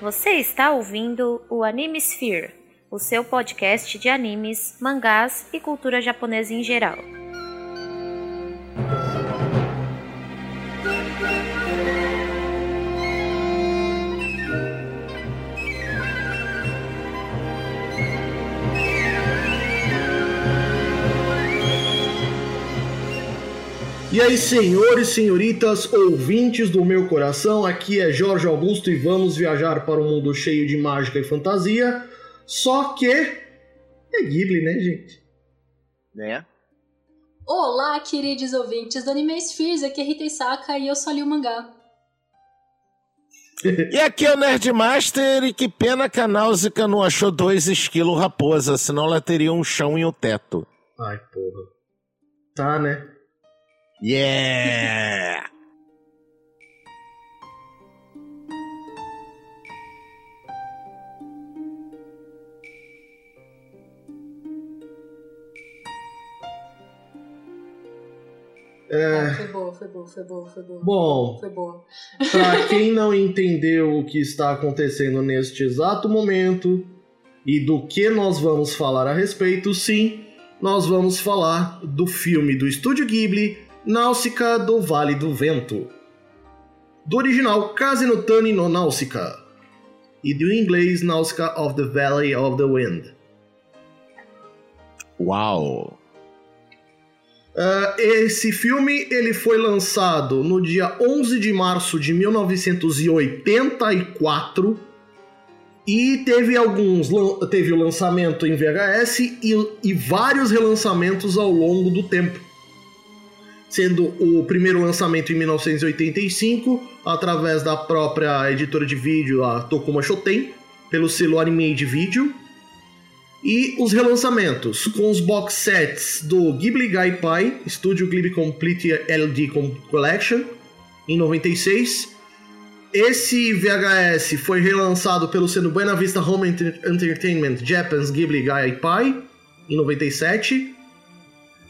Você está ouvindo o Anime Sphere, o seu podcast de animes, mangás e cultura japonesa em geral. E aí, senhores, senhoritas, ouvintes do meu coração, aqui é Jorge Augusto e vamos viajar para um mundo cheio de mágica e fantasia. Só que é Ghibli, né, gente? Né? Olá, queridos ouvintes do Anime Spheres, aqui é Rita Isaka e eu só li o mangá. E aqui é o Nerdmaster e que pena que a Náusica não achou dois esquilos raposa, senão ela teria um chão e um teto. Ai, porra. Tá, né? Yeah! Ah, foi boa, foi boa, foi boa, foi boa. Bom, Foi boa. Pra quem não entendeu o que está acontecendo neste exato momento e do que nós vamos falar a respeito, sim, nós vamos falar do filme do Estúdio Ghibli, Náusica do Vale do Vento. Do original Case no Tani no Náusica e do inglês Náusica of the Valley of the Wind. Uau! Ah, esse filme ele foi lançado no dia 11 de março de 1984 e teve alguns teve o lançamento em VHS e, e vários relançamentos ao longo do tempo. Sendo o primeiro lançamento em 1985 através da própria editora de vídeo, a Tokuma Shoten, pelo selo Animade Video. E os relançamentos, com os box sets do Ghibli Gai Pai, Studio Ghibli Complete LD Collection, em 96. Esse VHS foi relançado pelo sendo Buena Vista Home Enter- Entertainment Japan's Ghibli Gai Pai, em 97.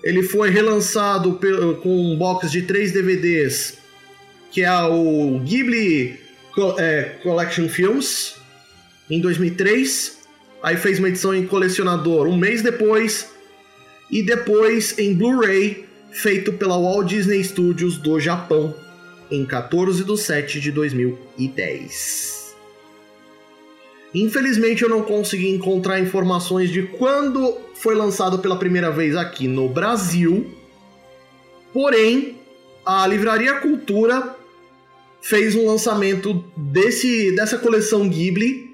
Ele foi relançado com um box de três DVDs, que é o Ghibli é, Collection Films, em 2003. Aí fez uma edição em colecionador um mês depois. E depois em Blu-ray, feito pela Walt Disney Studios do Japão, em 14 de 7 de 2010. Infelizmente eu não consegui encontrar informações de quando foi lançado pela primeira vez aqui no Brasil. Porém, a Livraria Cultura fez um lançamento desse, dessa coleção Ghibli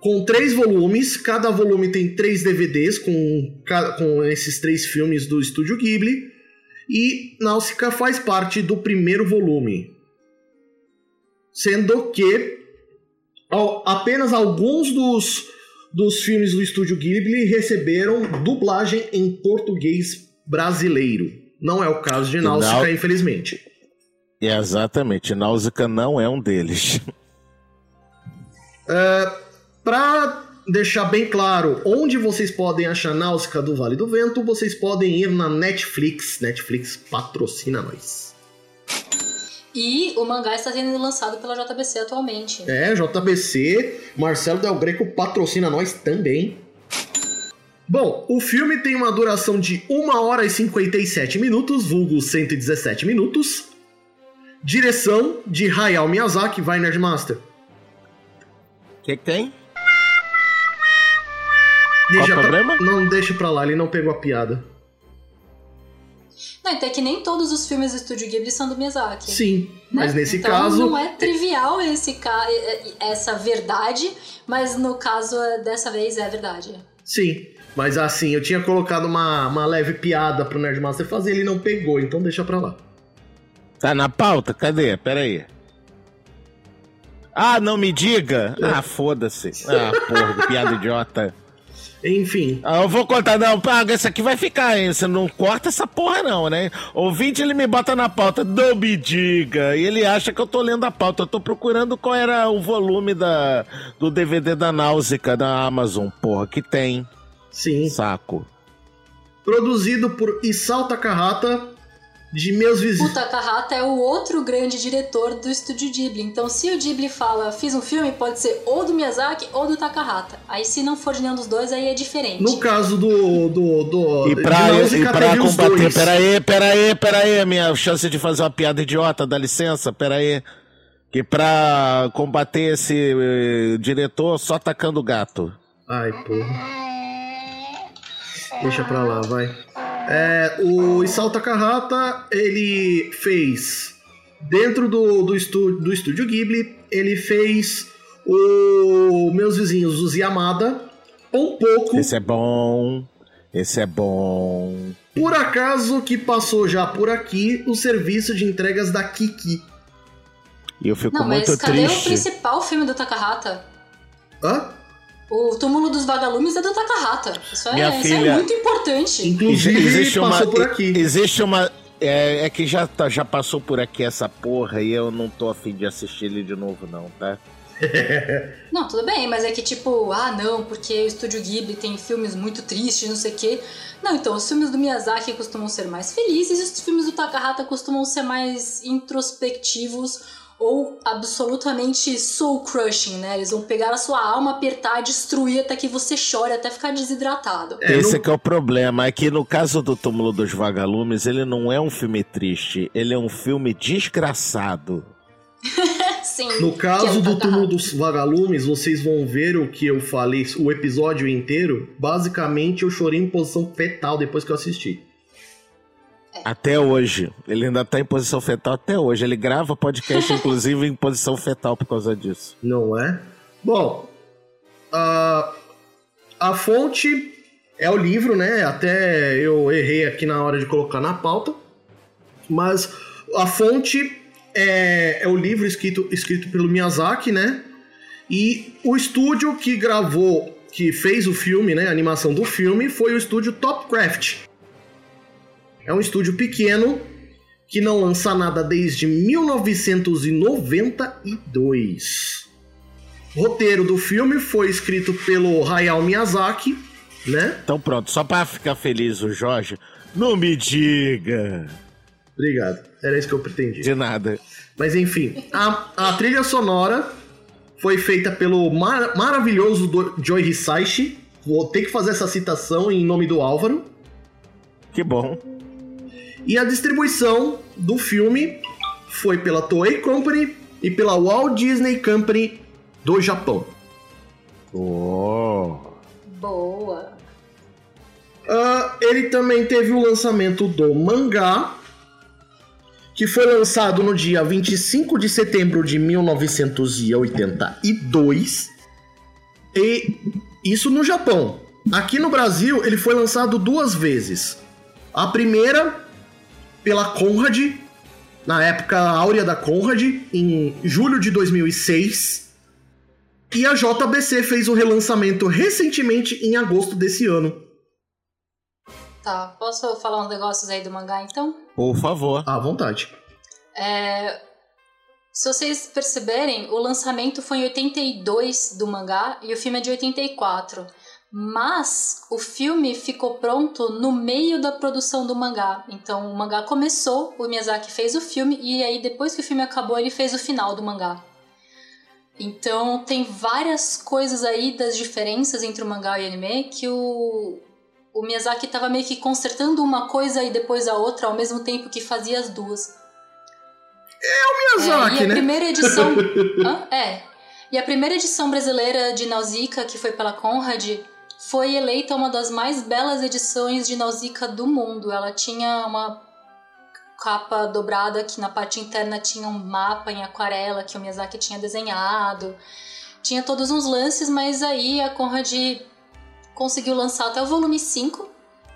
com três volumes. Cada volume tem três DVDs com, com esses três filmes do estúdio Ghibli. E Náusica faz parte do primeiro volume. Sendo que apenas alguns dos, dos filmes do estúdio Ghibli receberam dublagem em português brasileiro. Não é o caso de Náusica, Nau- infelizmente. É, exatamente, Náusica não é um deles. Pra deixar bem claro onde vocês podem achar Náusica do Vale do Vento, vocês podem ir na Netflix. Netflix patrocina nós. E o mangá está sendo lançado pela JBC atualmente. É, JBC, Marcelo Del Greco patrocina nós também. Bom, o filme tem uma duração de 1 hora e 57 minutos, vulgo 117 minutos. Direção de Hayao Miyazaki, vai Nerdmaster. O que, que tem? Deixa Qual o pra- problema? Não, deixa pra lá, ele não pegou a piada. Não, então é que nem todos os filmes do Estúdio Ghibli são do Miyazaki. Sim, mas né? nesse então, caso. Não é trivial esse ca... essa verdade, mas no caso dessa vez é verdade. Sim, mas assim, eu tinha colocado uma, uma leve piada pro Nerdmaster fazer, ele não pegou, então deixa pra lá. Tá na pauta? Cadê? Pera aí. Ah, não me diga? Ah, foda-se. Ah, porra, que piada idiota. Enfim, Ah, eu vou contar, não, paga, essa aqui vai ficar, hein? Você não corta essa porra, não, né? Ouvinte, ele me bota na pauta, não me diga. E ele acha que eu tô lendo a pauta. Eu tô procurando qual era o volume da, do DVD da Náusica da Amazon, porra, que tem. sim. Saco. Produzido por Isao Takahata, de meus O vizinhos. Takahata é o outro grande diretor do estúdio Ghibli. Então, se o Ghibli fala, fiz um filme, pode ser ou do Miyazaki ou do Takahata. Aí, se não for de nenhum dos dois, aí é diferente. No caso do. do, do E pra, de e pra combater. Peraí, peraí, peraí. Minha chance de fazer uma piada idiota, dá licença, peraí. Que pra combater esse eh, diretor, só tacando gato. Ai, porra. Deixa pra lá, vai. É, o Isao Takahata, ele fez. Dentro do, do, estúdio, do estúdio Ghibli, ele fez o Meus Vizinhos, os Yamada. Um pouco, Esse é bom. Esse é bom. por acaso, que passou já por aqui o serviço de entregas da Kiki. E eu fico Não, mas muito cadê o triste. principal filme do Takahata? Hã? O Túmulo dos Vagalumes é do Takahata. Isso é, isso é muito importante. Inclusive, passou por aqui. Existe uma. É, é que já, tá- já passou por aqui essa porra e eu não tô afim de assistir ele de novo, não, tá? Não, tudo bem, mas é que tipo, ah não, porque o Estúdio Ghibli tem filmes muito tristes, não sei o quê. Não, então, os filmes do Miyazaki costumam ser mais felizes e os filmes do Takahata costumam ser mais introspectivos ou absolutamente soul crushing, né? Eles vão pegar a sua alma, apertar, destruir até que você chore, até ficar desidratado. É, Esse no- que é o problema, é que no caso do Túmulo dos Vagalumes, ele não é um filme triste, ele é um filme desgraçado. Sim. No é caso do túmulo dos vagalumes, vocês vão ver o que eu falei, o episódio inteiro. Basicamente, eu chorei em posição fetal depois que eu assisti. Até hoje. Ele ainda tá em posição fetal até hoje. Ele grava podcast, inclusive, em posição fetal por causa disso. Não é? Bom, a, a fonte é o livro, né? Até eu errei aqui na hora de colocar na pauta. Mas a fonte é, é o livro escrito, escrito pelo Miyazaki, né? E o estúdio que gravou, que fez o filme, né? A animação do filme, foi o estúdio Topcraft. É um estúdio pequeno que não lança nada desde 1992. O roteiro do filme foi escrito pelo Hayao Miyazaki, né? Então pronto, só pra ficar feliz o Jorge, não me diga Obrigado, era isso que eu pretendia. de nada. Mas enfim, a, a trilha sonora foi feita pelo mar- maravilhoso do Joy Hisaishi. Vou ter que fazer essa citação em nome do Álvaro. Que bom. E a distribuição do filme foi pela Toei Company e pela Walt Disney Company do Japão. Oh. Boa. Ah, ele também teve o lançamento do mangá, que foi lançado no dia 25 de setembro de 1982. E isso no Japão. Aqui no Brasil, ele foi lançado duas vezes. A primeira pela Conrad, na época áurea da Conrad, em julho de 2006. E a JBC fez o relançamento recentemente em agosto desse ano. Tá, posso falar uns negócios aí do mangá então? Por favor. À vontade. É, se vocês perceberem, o lançamento foi em 82 do mangá e o filme é de 84. Mas o filme ficou pronto no meio da produção do mangá. Então o mangá começou, o Miyazaki fez o filme e aí depois que o filme acabou ele fez o final do mangá. Então tem várias coisas aí das diferenças entre o mangá e o anime que o, o Miyazaki estava meio que consertando uma coisa e depois a outra ao mesmo tempo que fazia as duas. Miyazaki, É, e a né? primeira edição. Hã? É. E a primeira edição brasileira de Nausicaa, que foi pela Conrad, foi eleita uma das mais belas edições de Nausicaa do mundo. Ela tinha uma capa dobrada que na parte interna tinha um mapa em aquarela que o Miyazaki tinha desenhado. Tinha todos uns lances, mas aí a Conrad conseguiu lançar até o volume 5.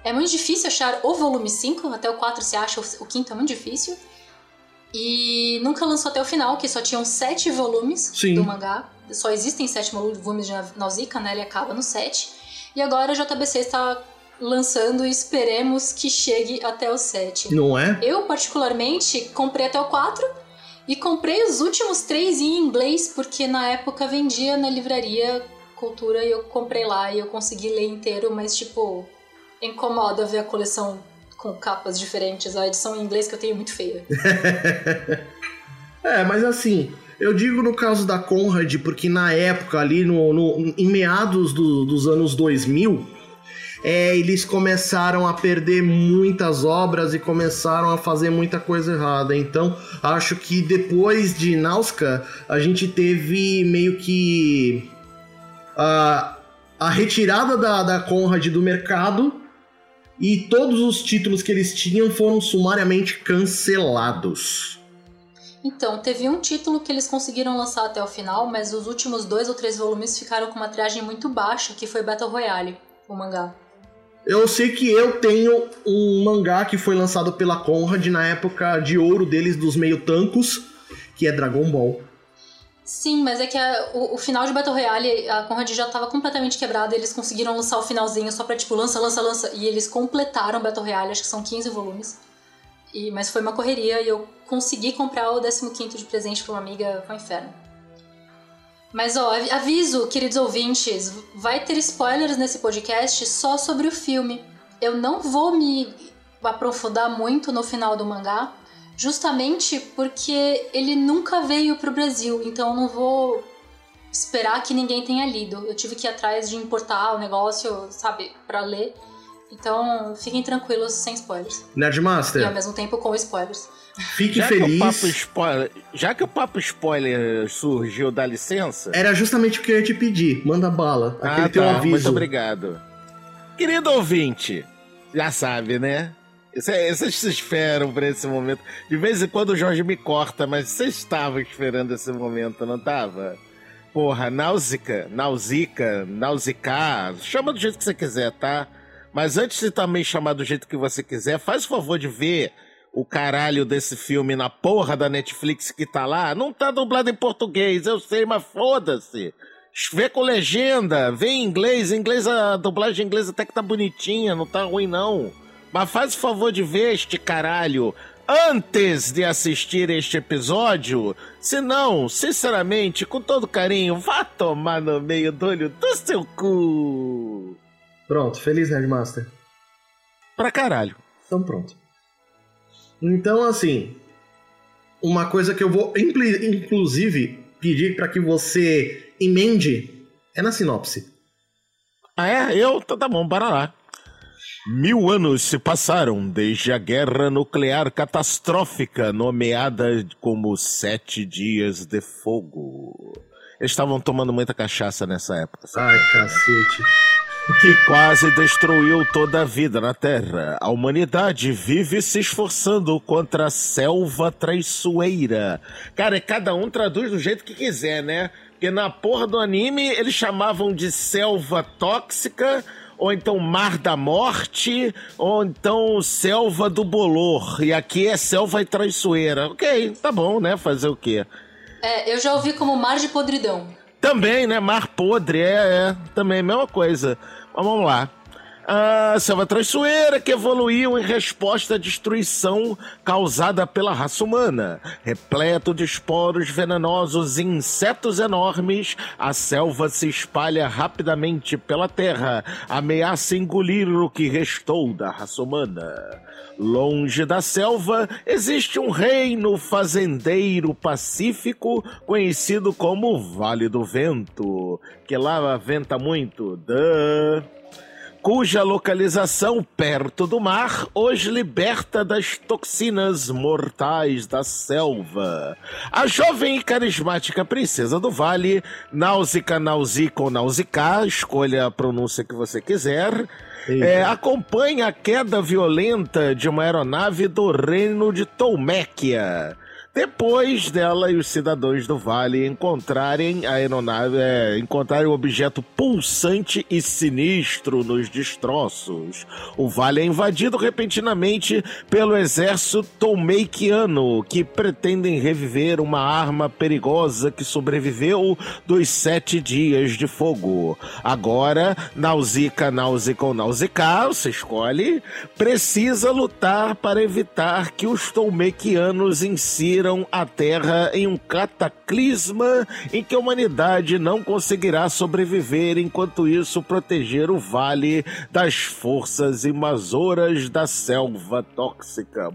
É muito difícil achar o volume 5, até o 4 se acha, o quinto é muito difícil. E nunca lançou até o final, que só tinham sete volumes Sim. do mangá. Só existem sete volumes de Nausicaa, né? Ele acaba no sete. E agora a JBC está lançando e esperemos que chegue até o sete. Não é? Eu, particularmente, comprei até o 4 e comprei os últimos três em inglês, porque na época vendia na livraria Cultura e eu comprei lá e eu consegui ler inteiro, mas, tipo, incomoda ver a coleção com capas diferentes. A edição em inglês que eu tenho é muito feia. é, mas assim, eu digo no caso da Conrad, porque na época, ali no, no em meados do, dos anos 2000, é, eles começaram a perder muitas obras e começaram a fazer muita coisa errada. Então, acho que depois de Nauska, a gente teve meio que a, a retirada da, da Conrad do mercado e todos os títulos que eles tinham foram sumariamente cancelados. Então, teve um título que eles conseguiram lançar até o final, mas os últimos dois ou três volumes ficaram com uma triagem muito baixa, que foi Battle Royale, o mangá. Eu sei que eu tenho um mangá que foi lançado pela Conrad na época de ouro deles, dos meio tancos, que é Dragon Ball. Sim, mas é que a, o, o, final de Battle Royale, a Conrad já estava completamente quebrada, eles conseguiram lançar o finalzinho só pra, tipo, lança, lança, lança, e eles completaram Battle Royale, acho que são 15 volumes. E, mas foi uma correria e eu consegui comprar o 15 de presente pra uma amiga, um inferno. Mas ó, aviso, queridos ouvintes, vai ter spoilers nesse podcast só sobre o filme. Eu não vou me aprofundar muito no final do mangá, justamente porque ele nunca veio pro Brasil, então eu não vou esperar que ninguém tenha lido. Eu tive que ir atrás de importar o negócio, sabe, para ler. Então, fiquem tranquilos sem spoilers. Nerdmaster. E ao mesmo tempo com spoilers. Fique já feliz. Que spoiler, já que o papo spoiler surgiu, dá licença? Era justamente o que eu ia te pedir. Manda bala. Aquele ah, teu tá, aviso. Muito obrigado. Querido ouvinte, já sabe, né? Vocês se esperam por esse momento. De vez em quando o Jorge me corta, mas você estava esperando esse momento, não estava? Porra, náusica, nausica, nausicar, chama do jeito que você quiser, tá? Mas antes de também chamar do jeito que você quiser, faz o favor de ver o caralho desse filme na porra da Netflix que tá lá. Não tá dublado em português, eu sei, mas foda-se. Vê com legenda, vê em inglês. Inglês, a dublagem inglesa até que tá bonitinha, não tá ruim não. Mas faz o favor de ver este caralho antes de assistir este episódio. Se não, sinceramente, com todo carinho, vá tomar no meio do olho do seu cu. Pronto, feliz Nerdmaster. Pra caralho. Então pronto. Então, assim, uma coisa que eu vou, inclusive, pedir para que você emende é na sinopse. Ah, é? Eu? Então tá bom, para lá. Mil anos se passaram desde a guerra nuclear catastrófica, nomeada como Sete Dias de Fogo. Eles estavam tomando muita cachaça nessa época. Sabe? Ai, cacete que quase destruiu toda a vida na Terra. A humanidade vive se esforçando contra a selva traiçoeira. Cara, cada um traduz do jeito que quiser, né? Porque na porra do anime eles chamavam de selva tóxica, ou então Mar da Morte, ou então Selva do Bolor. E aqui é Selva e Traiçoeira. Ok, tá bom, né? Fazer o quê? É, eu já ouvi como Mar de Podridão. Também, né? Mar podre, é, é. Também, mesma coisa. Mas vamos lá. A selva traiçoeira que evoluiu em resposta à destruição causada pela raça humana. Repleto de esporos venenosos e insetos enormes, a selva se espalha rapidamente pela terra, ameaça engolir o que restou da raça humana. Longe da selva existe um reino fazendeiro pacífico conhecido como Vale do Vento, que lá venta muito. Duh cuja localização perto do mar os liberta das toxinas mortais da selva. A jovem e carismática princesa do vale, Náusica, Nausica ou Nausicaa, escolha a pronúncia que você quiser, é, acompanha a queda violenta de uma aeronave do reino de Tolméquia. Depois dela e os cidadãos do vale encontrarem a aeronave, é, encontrarem o objeto pulsante e sinistro nos destroços. O vale é invadido repentinamente pelo exército tolmeikiano, que pretendem reviver uma arma perigosa que sobreviveu dos sete dias de fogo. Agora, Nausicaa, Nausicaa ou Nausicaa, você escolhe, precisa lutar para evitar que os tolmeikianos insiram a Terra em um cataclisma em que a humanidade não conseguirá sobreviver, enquanto isso proteger o vale das forças invasoras da selva tóxica.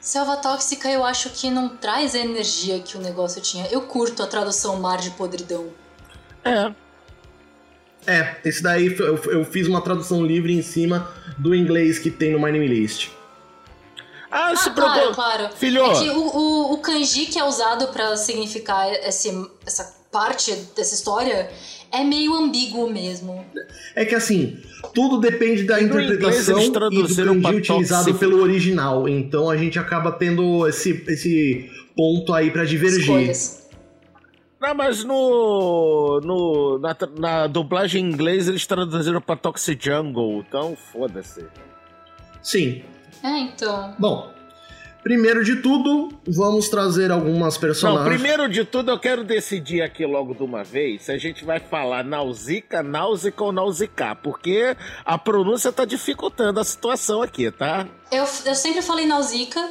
Selva tóxica eu acho que não traz a energia que o negócio tinha. Eu curto a tradução mar de podridão. É, É, esse daí eu, eu fiz uma tradução livre em cima do inglês que tem no My Name List. Ah, se Ah, claro, claro. Filho, É que o, o, o kanji que é usado pra significar esse, essa parte dessa história é meio ambíguo mesmo. É que assim, tudo depende da E interpretação eles e do kanji utilizado pelo original. Então a gente acaba tendo esse, esse ponto aí pra divergir. Escolhas. Não, mas no, no na, na dublagem em inglês eles traduziram pra Toxic Jungle, então foda-se. Sim. É, então. Bom, primeiro de tudo, vamos trazer algumas Não, personagens. primeiro de tudo eu quero decidir aqui logo de uma vez se a gente vai falar Nausica, Náusica ou Nausicar, porque a pronúncia tá dificultando a situação aqui, tá? Eu, eu sempre falei Nausicaa,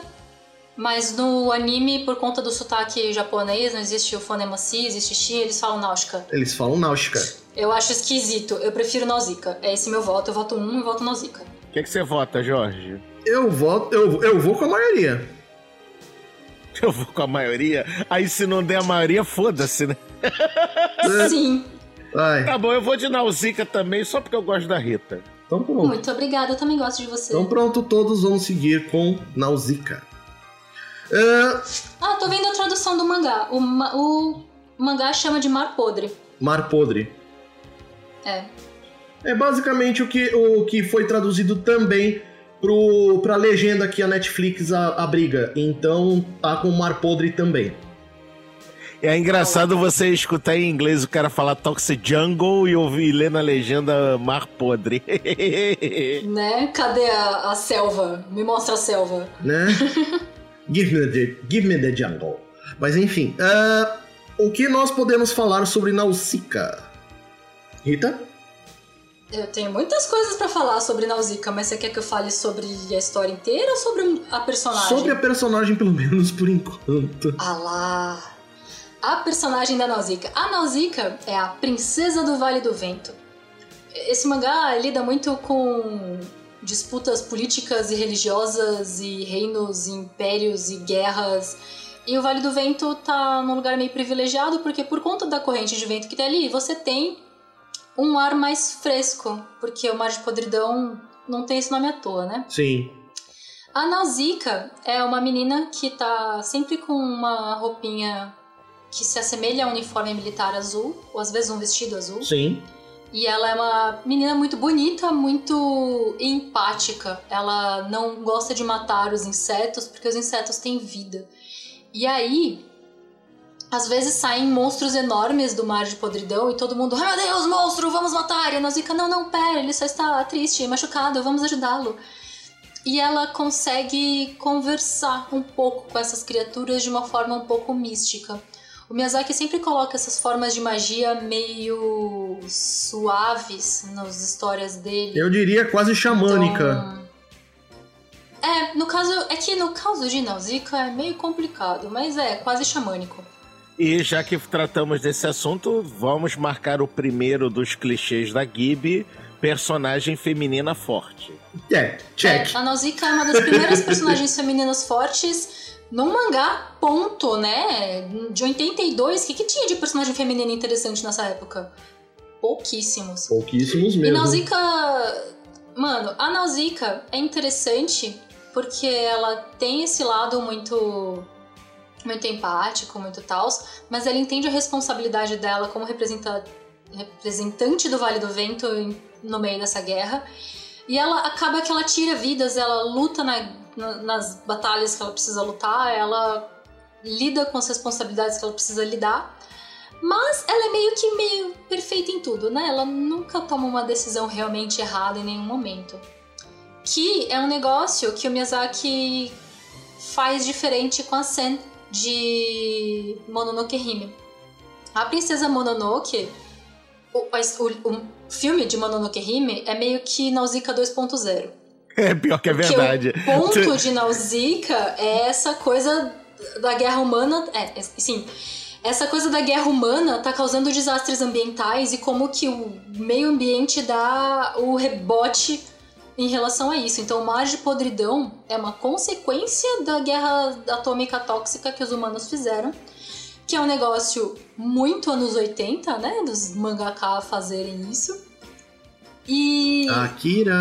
mas no anime, por conta do sotaque japonês, não existe o fonema si, existe shi, eles falam Náusica. Eles falam náutica. Eu acho esquisito, eu prefiro Nausicaa. É esse meu voto, eu voto um e voto Nausicaa. O que, que você vota, Jorge? Eu voto, eu, eu vou com a maioria. Eu vou com a maioria. Aí se não der a maioria, foda-se, né? Sim, Ai, Tá bom, eu vou de Nausica também, só porque eu gosto da Rita. então pronto. muito obrigada, eu também gosto de você. Então pronto, todos vão seguir com Nausicaa. Ah, Ah, tô vendo a tradução do mangá. O, ma- o mangá chama de Mar Podre. Mar Podre. É. É basicamente o que, o que foi traduzido também pro, pra legenda que a Netflix a- abriga. Então tá com Mar Podre também. É engraçado você escutar em inglês o cara falar Toxic Jungle e ouvir ler na legenda Mar Podre. Né? Cadê a, a selva? Me mostra a selva. né? give, me the, give me the jungle. Mas enfim, ah, o que nós podemos falar sobre Nausicaa? Rita? Eu tenho muitas coisas pra falar sobre Nausicaa, mas você quer que eu fale sobre a história inteira ou sobre a personagem? Sobre a personagem, pelo menos por enquanto. Ah lá! A personagem da Nausicaa. A Nausicaa é a princesa do Vale do Vento. Esse mangá lida muito com disputas políticas e religiosas e reinos, e impérios e guerras. E o Vale do Vento tá num lugar meio privilegiado porque por conta da corrente de vento que tem ali, você tem um ar mais fresco, porque o Mar de Podridão não tem esse nome à toa, né? Sim. A Nausicaa é uma menina que tá sempre com uma roupinha que se assemelha a um uniforme militar azul, ou às vezes um vestido azul. Sim. E ela é uma menina muito bonita, muito empática. Ela não gosta de matar os insetos porque os insetos têm vida. E aí, às vezes saem monstros enormes do mar de podridão e todo mundo, ai meu Deus, monstro, vamos matar! E a Nausicaa, não, não, pera, ele só está triste, machucado, vamos ajudá-lo. E ela consegue conversar um pouco com essas criaturas de uma forma um pouco mística. O Miyazaki sempre coloca essas formas de magia meio suaves nas histórias dele. Eu diria quase xamânica. Então, É, no caso, é que no caso de Nausicaa é meio complicado, mas é quase xamânico. E já que tratamos desse assunto, vamos marcar o primeiro dos clichês da Ghibli, personagem feminina forte. É, check. É, a Nausicaa é uma das primeiras personagens femininas fortes num mangá, ponto, né? De 82, o que, que tinha de personagem feminina interessante nessa época? Pouquíssimos. Pouquíssimos E mesmo. Nausicaa. Mano, a Nausicaa é interessante porque ela tem esse lado muito. Muito empático, muito tal, mas ela entende a responsabilidade dela como representa- representante do Vale do Vento no meio dessa guerra. E ela acaba que ela tira vidas, ela luta na- na- nas batalhas que ela precisa lutar, ela lida com as responsabilidades que ela precisa lidar. Mas ela é meio que meio perfeita em tudo, né? Ela nunca toma uma decisão realmente errada em nenhum momento. Que é um negócio que o Miyazaki faz diferente com a Sen de Mononoke Hime. A princesa Mononoke, o, o- o filme de Mononoke Hime é meio que Nausicaa 2.0. É pior que é Porque verdade. o ponto de Nausicaa é essa coisa da guerra humana. É, é, sim. Essa coisa da guerra humana tá causando desastres ambientais e como que o meio ambiente dá o rebote em relação a isso. Então, o mar de podridão é uma consequência da guerra atômica tóxica que os humanos fizeram, que é um negócio muito anos 80, né? Dos mangaka fazerem isso. E. Akira.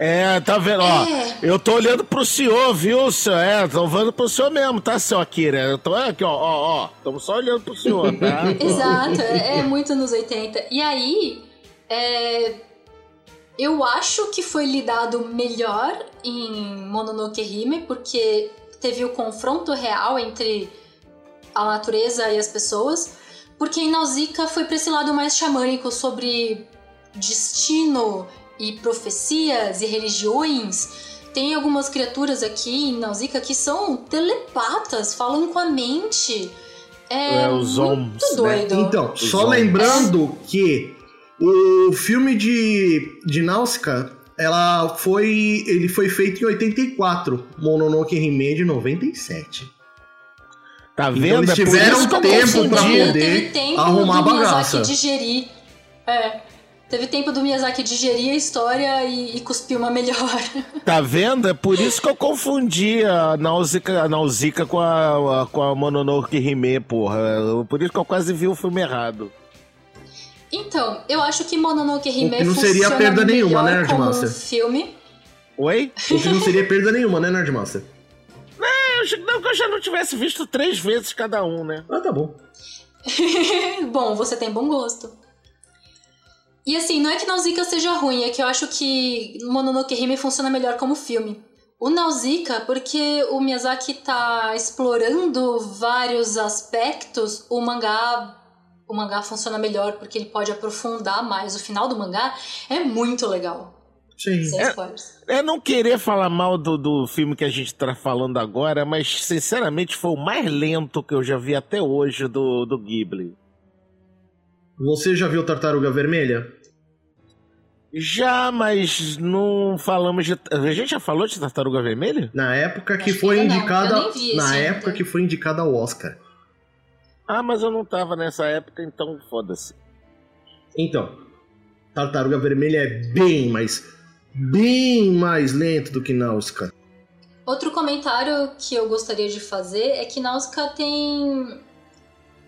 É, tá vendo? Ó, É. eu tô olhando pro senhor, viu, senhor? É, tô olhando pro senhor mesmo, tá, seu Akira? Eu tô aqui, ó, ó, ó. Estamos só olhando pro senhor, tá? Exato, é, é muito nos 80. E aí, é, eu acho que foi lidado melhor em Mononoke Hime, porque teve o confronto real entre a natureza e as pessoas, porque em Nausicaa foi pra esse lado mais xamânico sobre destino e profecias e religiões. Tem algumas criaturas aqui em Nausicaa que são telepatas, falam com a mente. É, É, os muito Oms, né? doido. Então, Os só homens. lembrando que o filme de, de Náusica, ela foi, ele foi feito em 84, Mononoke Hime de 97. Tá Então vendo? eles É tiveram eu tempo Teve- poder tempo arrumar do a Miyazaki bagaça. digerir. É. Teve tempo do Miyazaki digerir a história e, e cuspir uma melhor. Tá vendo? É por isso que eu confundi a Nausicaa, a Nausicaa com a, a- com a Mononoke Hime, porra. Por isso que eu quase vi o filme errado. Então, eu acho que Mononoke Hime O que não seria funciona perda nenhuma, melhor né, como Nerdmaster? filme. Oi? O que não seria perda nenhuma, né, Nerdmaster? Eu achei- Não que eu já não tivesse visto três vezes cada um, né? Ah, tá bom. bom, você tem bom gosto. E assim, não é que Nausicaa seja ruim, é que eu acho que Mononoke Hime funciona melhor como filme. O Nausicaa, porque o Miyazaki tá explorando vários aspectos, o mangá o mangá funciona melhor porque ele pode aprofundar mais. O final do mangá é muito legal. Sim. Sem É-. É não querer falar mal do, do filme que a gente tá falando agora, mas sinceramente foi o mais lento que eu já vi até hoje do, do Ghibli. Você já viu Tartaruga Vermelha? Já, mas não falamos de. A gente já falou de Tartaruga Vermelha? Na época que Acho que foi não. indicada. Esse na ainda. época que foi indicada ao Oscar. Ah, mas eu não tava nessa época, então foda-se. Então, Tartaruga Vermelha é bem mais. bem mais lento do que Náusea. Outro comentário que eu gostaria de fazer é que Nausicaa tem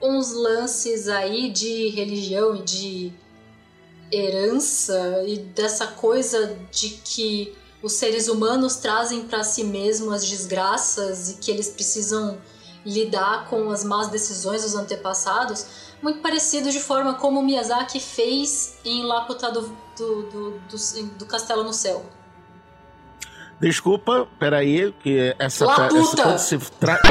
uns lances aí de religião e de herança e dessa coisa de que os seres humanos trazem para si mesmos as desgraças e que eles precisam lidar com as más decisões dos antepassados, muito parecido de forma como o Miyazaki fez em Laputa do, do, do, do, do Castelo no Céu. Desculpa, peraí, que essa. La essa se tra...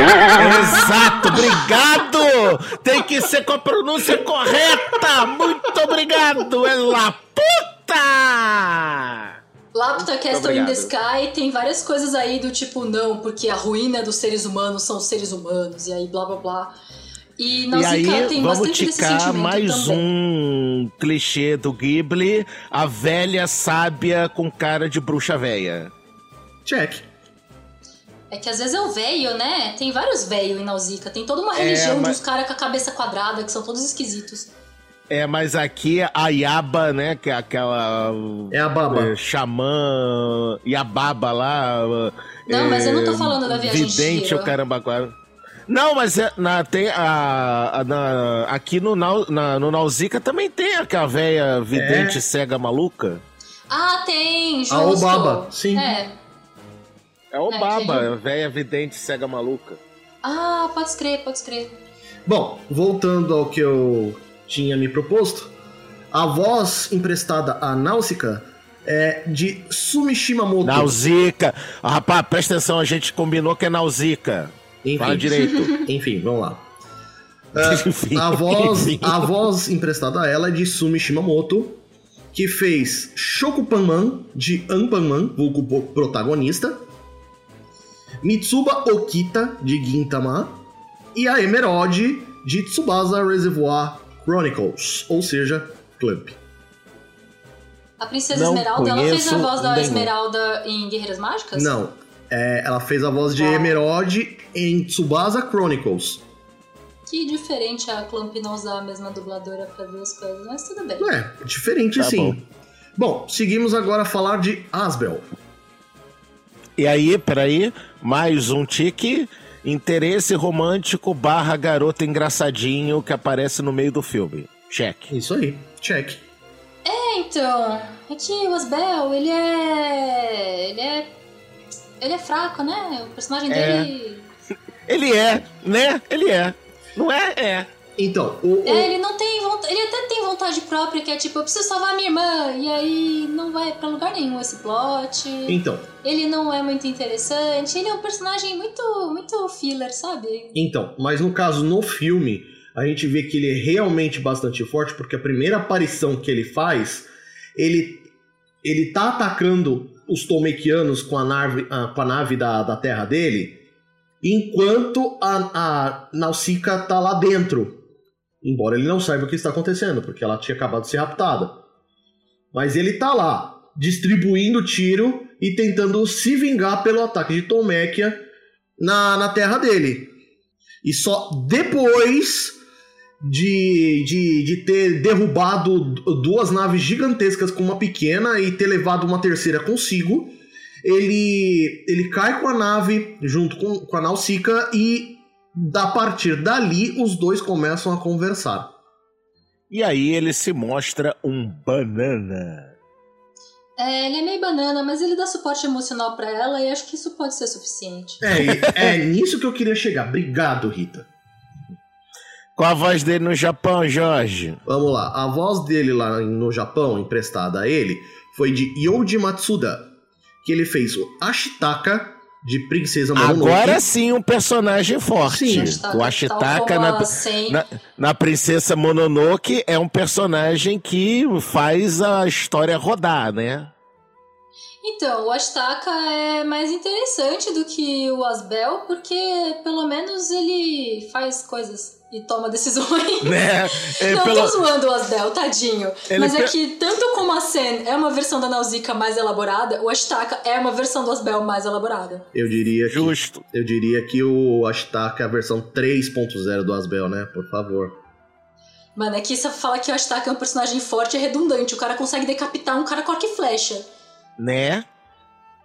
Exato, obrigado! Tem que ser com a pronúncia correta! Muito obrigado! É La puta! Laputa Castle in the. Sky tem várias coisas aí do tipo, não, porque a ruína dos seres humanos são os seres humanos, e aí blá blá blá. E E aí, tem vamos bastante desse ticar sentimento mais também. um clichê do Ghibli: a velha sábia com cara de bruxa véia. Check. É que às vezes é o velho, né? Tem vários velhos em Nausicaa. Tem toda uma religião É, mas- de uns caras com a cabeça quadrada, que são todos esquisitos. É, mas aqui a Yaba, né, que é aquela É a baba. é, xamã e a baba lá. Não, mas eu não tô é, falando da viagem de Vidente, Chihiro. o caramba, quase. Não, mas é, na, tem a, a- na- aqui no, na, no Nausicaa também tem aquela velha vidente É. cega maluca. Ah, tem, justo. A Obaba, sim. É. É o É, velha vidente cega maluca. Ah, pode crer, pode crer. Bom, voltando ao que eu tinha me proposto, a voz emprestada a Náusica é de Sumishima Moto. Nausicaa. Ah, rapaz, presta atenção, a gente combinou que é Nausicaa. Fala Enfim, direito. enfim, vamos lá. Enfim. A voz, Enfim. a voz emprestada a ela é de Sumi Shimamoto, que fez Shokupanman de Anpanman, vulgo protagonista, Mitsuba Okita de Gintama e a Emerald de Tsubasa Reservoir Chronicles, ou seja, Clamp. A Princesa Não Esmeralda, ela fez a voz da nenhum. Esmeralda em Guerreiras Mágicas? Não. É, ela fez a voz de Uau. Emerald em Tsubasa Chronicles. Que diferente a Clamp não usar a mesma dubladora pra duas coisas, mas tudo bem. É, diferente Tá sim. Bom. seguimos agora a falar de Asbel. E aí, peraí, mais um tique. Interesse romântico barra garoto engraçadinho que aparece no meio do filme. Check. Isso aí, check. É, então, é que o Asbel, ele é. Ele é. Ele é fraco, né? O personagem É. dele. Ele é, né? Ele é. Não é? É. Então, o, o- É, ele não tem vontade. Ele até tem vontade própria, que é tipo, eu preciso salvar minha irmã. E aí não vai pra lugar nenhum esse plot. então, Ele não é muito interessante. Ele é um personagem muito, muito filler, sabe? então, mas no caso no filme, a gente vê que ele é realmente bastante forte porque a primeira aparição que ele faz, ele ele tá atacando os Tomekianos com a nave, ah, com a nave da, da terra dele, enquanto a, a Nausicaa tá lá dentro. Embora ele não saiba o que está acontecendo, porque ela tinha acabado de ser raptada. Mas ele tá lá, distribuindo tiro e tentando se vingar pelo ataque de Tomekia na, na terra dele. E só depois de, de, de ter derrubado du- duas naves gigantescas com uma pequena e ter levado uma terceira consigo, ele, ele cai com a nave junto com, com a Nausicaa e a partir dali os dois começam a conversar. E aí ele se mostra um banana. É, ele é meio banana, mas ele dá suporte emocional pra ela e acho que isso pode ser suficiente. É, e- é nisso que eu queria chegar. Obrigado, Rita. Qual a voz dele no Japão, Jorge? Vamos lá. A voz dele lá no Japão, emprestada a ele, foi de Yoji Matsuda, que ele fez o Ashitaka de Princesa Mononoke. Agora sim um personagem forte. Sim. O Ashitaka como na, na, na Princesa Mononoke é um personagem que faz a história rodar, né? Então, o Astaka é mais interessante do que o Asbel, porque pelo menos ele faz coisas e toma decisões. né? É, Não, pelo- tô zoando o Asbel, tadinho. Ele Mas é pe- que tanto como a Sen é uma versão da Nausicaa mais elaborada, o Astaka é uma versão do Asbel mais elaborada. Eu diria que, Justo. eu diria que o Ashitaka é a versão 3.0 do Asbel, né? Por favor. Mano, é que você fala que o Astaka é um personagem forte é redundante. O cara consegue decapitar um cara com arco e flecha. Né?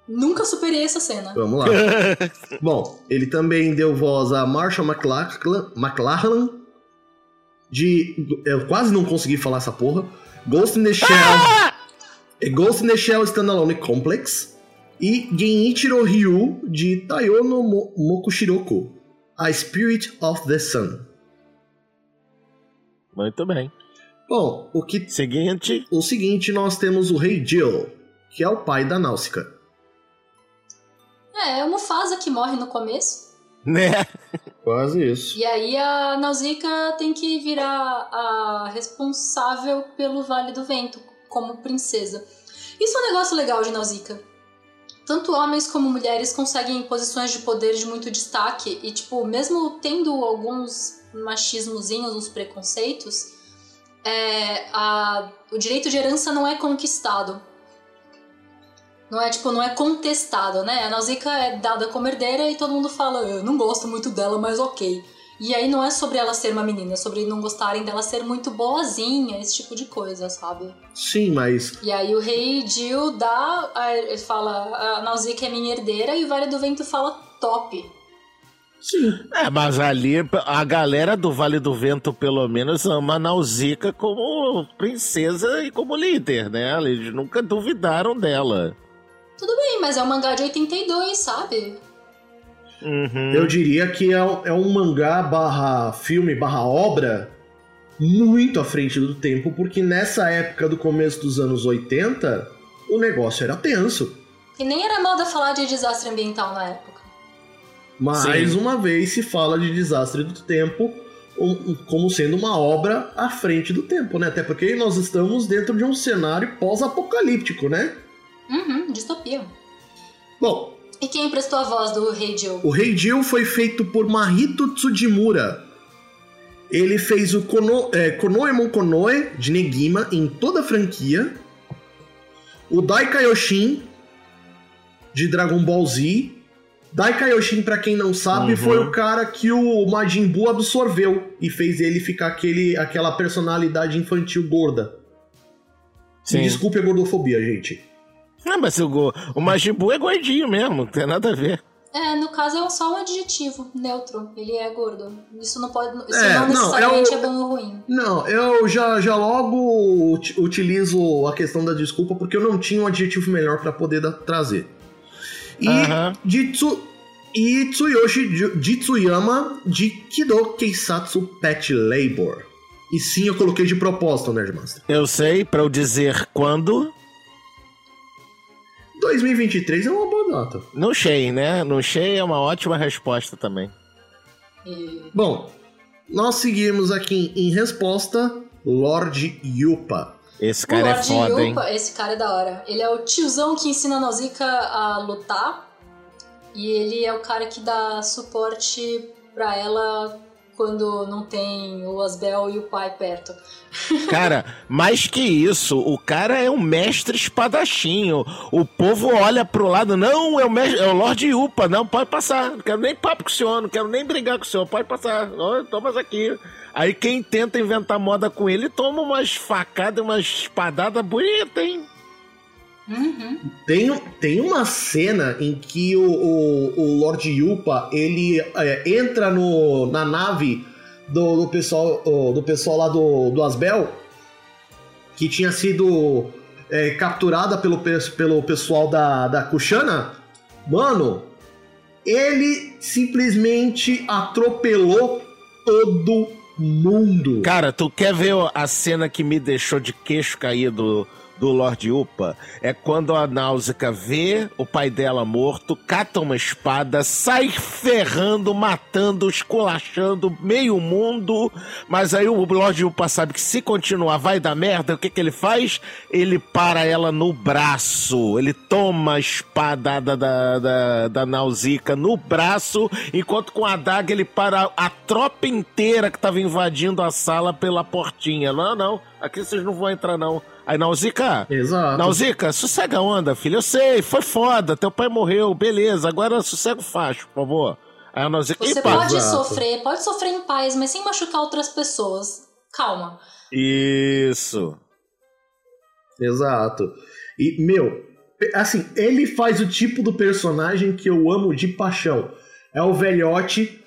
Nunca superei essa cena. Vamos lá. Bom, ele também deu voz a Marshall McLachlan, McLachlan de. Eu quase não consegui falar essa porra. Ghost in the Shell. é Ghost in the Shell Standalone Complex. E Genichiro Ryu de Taiyo no Mo- Mokushiroko. A Spirit of the Sun. Muito bem. Bom, o, que, Seguinte. o seguinte, nós temos o Rei Jill, que é o pai da Náusica. É, é o Mufasa que morre no começo. Né? Quase isso. E aí a Nausicaa tem que virar a responsável pelo Vale do Vento, como princesa. Isso é um negócio legal de Nausicaa. Tanto homens como mulheres conseguem posições de poder de muito destaque e, tipo, mesmo tendo alguns machismozinhos, uns preconceitos, é, a- o direito de herança não é conquistado. Não é, tipo, não é contestado, né? A Nausicaa é dada como herdeira e todo mundo fala, eu não gosto muito dela, mas ok. E aí não é sobre ela ser uma menina, é sobre não gostarem dela ser muito boazinha, esse tipo de coisa, sabe? Sim, mas E aí o rei Jill dá, a- fala, a Nausicaa é minha herdeira e o Vale do Vento fala top. sim. É, mas ali a galera do Vale do Vento, pelo menos, ama a Nausicaa como princesa e como líder, né? Eles nunca duvidaram dela. Tudo bem, mas é um mangá de 82, sabe? Uhum. Eu diria que é, um- é um mangá barra filme barra obra muito à frente do tempo, porque nessa época do começo dos anos 80, o negócio era tenso. E nem era moda falar de desastre ambiental na época. Mais Sim. uma vez se fala de desastre do tempo como sendo uma obra à frente do tempo, né? Até porque nós estamos dentro de um cenário pós-apocalíptico, né? Uhum, distopia. Bom, E quem emprestou a voz do rei Jill? O Rei Jill foi feito por Mahito Tsujimura. Ele fez o Kono, é, Konoemon Konoe de Negima em toda a franquia. o Dai Kaioshin de Dragon Ball Z. Dai Kaioshin, pra quem não sabe, Uhum. foi o cara que o Majin Buu absorveu e fez ele ficar aquele, aquela personalidade infantil gorda. Sim. Desculpe a gordofobia, gente. Ah, mas o, o Majin Buu é gordinho mesmo, não tem nada a ver. É, no caso é um- só um adjetivo neutro. Ele é gordo. Isso não pode. Isso É, não não, necessariamente é o- é bom ou ruim. Não, eu já, já logo ut- utilizo a questão da desculpa porque eu não tinha um adjetivo melhor pra poder da- trazer. E. Jitsu, e Tsuyoshi Ju- Jitsuyama de Kido Keisatsu Pet Labor. E sim, eu coloquei de propósito, Nerdmaster. Eu sei, pra eu dizer quando, 2023 é uma boa data. no Shei, né? No Shei é uma ótima resposta também. E- Bom, nós seguimos aqui em resposta Lord Yupa. Esse O cara é foda, hein? Yupa, esse cara é da hora. Ele é o tiozão que ensina a Nausicaa a lutar. E ele é o cara que dá suporte pra ela quando não tem o Asbel e o pai perto. Cara, mais que isso, o cara é um mestre espadachinho. O povo olha pro lado, não, é o, mestre, é o Lorde Yupa, não, pode passar. Não quero nem papo com o senhor, não quero nem brigar com o senhor, pode passar. Ó, Toma aqui. Aí quem tenta inventar moda com ele toma umas facadas, umas espadadas bonitas, hein? Uhum. Tem, tem uma cena em que o, o, o Lord Yupa ele é, entra no, na nave do, do pessoal do pessoal lá do, do Asbel que tinha sido é, capturada pelo, pe- pelo pessoal da, da Kushana. Mano, ele simplesmente atropelou todo mundo. Cara, tu quer ver a cena que me deixou de queixo caído do Lorde Upa? É quando a Náusica vê o pai dela morto, cata uma espada, sai ferrando, matando, esculachando meio mundo. Mas aí o Lorde Upa sabe que se continuar vai dar merda. O que, que ele faz? Ele para ela no braço. Ele toma a espada da, da, da, da no braço, enquanto com a adaga ele para a tropa inteira que tava invadindo a sala pela portinha. Não, não, aqui vocês não vão entrar, não. Aí, Nausicaa, Exato. Nausicaa, sossega a onda, filho. Eu sei, foi foda, teu pai morreu, beleza. Agora sossega o facho, por favor. Aí a Nausicaa, Você pode Exato. sofrer, pode sofrer em paz, mas sem machucar outras pessoas. Calma. Isso. Exato. E, meu, assim, ele faz o tipo do personagem que eu amo de paixão. É o velhote,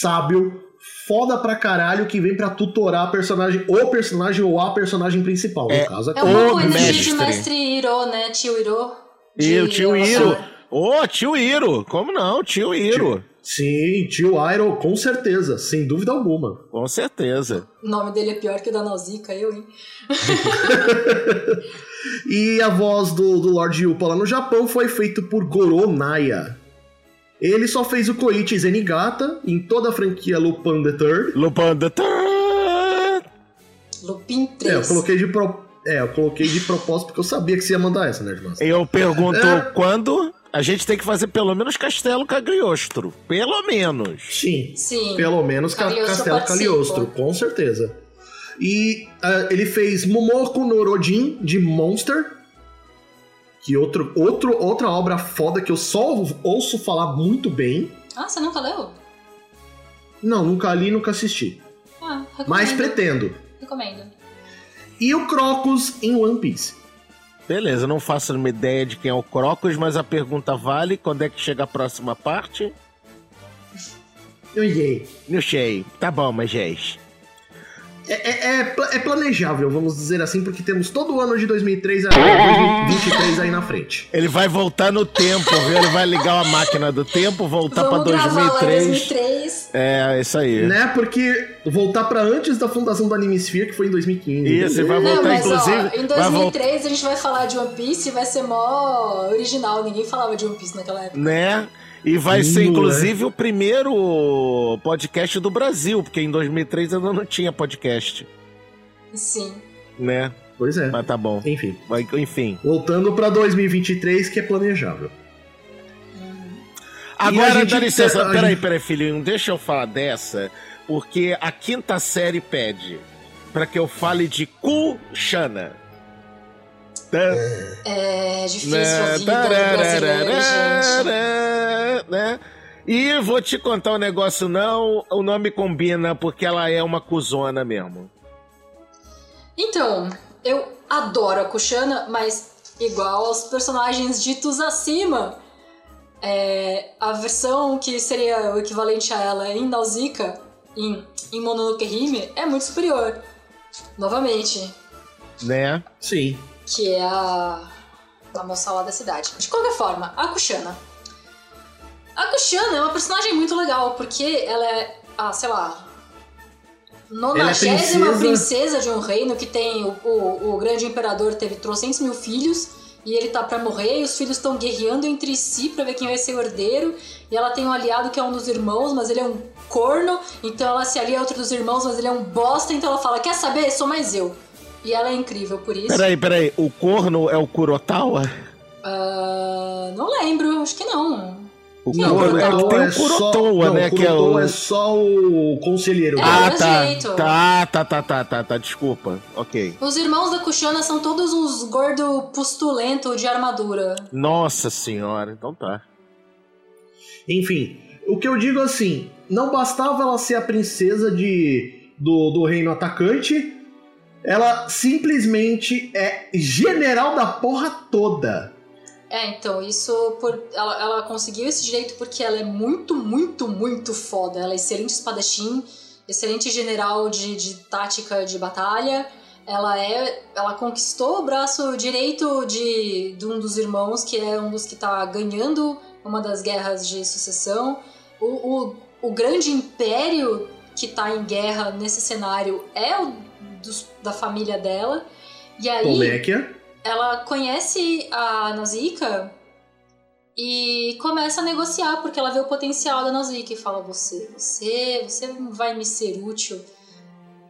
sábio, foda pra caralho, que vem pra tutorar a personagem, o personagem ou a personagem principal. É, no caso, É aqui. um O pouco energia de mestre. mestre Hiro, né? Tio Hiro. E o tio Iro. Ô, tio Iro. Como não? Tio Iro. Sim, tio Iroh, com certeza, sem dúvida alguma. Com certeza. O nome dele é pior que o da Nausicaa, eu, hein? E a voz do, do Lord Yupa lá no Japão foi feito por Goro Naya. Ele só fez o Koichi Zenigata em toda a franquia Lupin the Third. Lupin the Third. Lupin 3. É, eu coloquei de pro... É, eu coloquei de propósito porque eu sabia que você ia mandar essa, Nerdmaster. Eu pergunto É. quando a gente tem que fazer pelo menos Castelo Cagliostro. Pelo menos. Sim, Sim. pelo menos Ca- Cagliostro Castelo. Cagliostro, com certeza. E ah, ele fez Momoko no Rodin de Monster, que outro, outro, outra obra foda que eu só ouço falar muito bem. Ah, você nunca leu? Não, nunca li, nunca assisti. Ah, recomendo. Mas pretendo. Recomendo. E o Crocus em One Piece. Beleza, não faço uma ideia de quem é o Crocus, mas a pergunta vale. Quando é que chega a próxima parte? Oiê. Não sei. Tá bom, mas gente. É, é, é, é planejável, vamos dizer assim, porque temos todo o ano de 2003 a 2023 aí na frente. Ele vai voltar no tempo, viu? Ele vai ligar a máquina do tempo, voltar em 2003. 2003. É, isso aí. Né? Porque voltar pra antes da fundação do Animisphere, que foi em 2015. Isso, vai Não, voltar, mas inclusive. ó, em vai voltar. 2003 a gente vai falar de One Piece e vai ser mó original. Ninguém falava de One Piece naquela época. Né? E vai ser, inclusive, o primeiro podcast do Brasil, porque em 2003 ainda não tinha podcast, Sim. né? Pois é. Mas tá bom. Enfim. Vai- Enfim. Voltando pra 2023, que é planejável. Agora, gente dá licença. Peraí, peraí, filhinho. Deixa eu falar dessa, porque a quinta série pede pra que eu fale de Kushana. É difícil né? ouvir brasileiro, gente. Né? E vou te contar um negócio, não. O nome combina porque ela é uma cuzona mesmo. Então, eu adoro a Kushana, mas igual aos personagens ditos acima, é, a versão que seria o equivalente a ela em Nausicaa, em, em Mononoke Hime, é muito superior. Novamente. Né? Sim. Que é a, a moça lá da cidade. De qualquer forma, a Kushana. A Kushana é uma personagem muito legal, porque ela é, ah, sei lá, nonagésima é princesa. princesa. de um reino que tem o, o, o grande imperador teve trocentos mil filhos e ele tá para morrer e os filhos estão guerreando entre si para ver quem vai ser o herdeiro e ela tem um aliado que é um dos irmãos mas ele é um corno então ela se alia a outro dos irmãos mas ele é um bosta então ela fala quer saber sou mais eu e ela é incrível por isso peraí peraí o corno é o Kurotawa uh, não lembro acho que não o não, Kurotoa é, tem o é Kurotoa, só, né? Não, que é o... é só o conselheiro. É, ah, tá. tá. Tá, tá, tá, tá, tá, desculpa. Ok. Os irmãos da Kushana são todos uns gordo pustulento de armadura. Nossa senhora, então tá. Enfim, o que eu digo assim, não bastava ela ser a princesa de do, do reino atacante, ela simplesmente é general da porra toda. É, então, isso por. Ela, ela conseguiu esse direito porque ela é muito, muito, muito foda. Ela é excelente espadachim, excelente general de, de tática de batalha. Ela é. Ela conquistou o braço direito de, de um dos irmãos, que é um dos que tá ganhando uma das guerras de sucessão. O, o, o grande império que tá em guerra nesse cenário é o dos, da família dela. E aí. Poléquia ela conhece a Nausicaa e começa a negociar porque ela vê o potencial da Nausicaa e fala você, você, você vai me ser útil.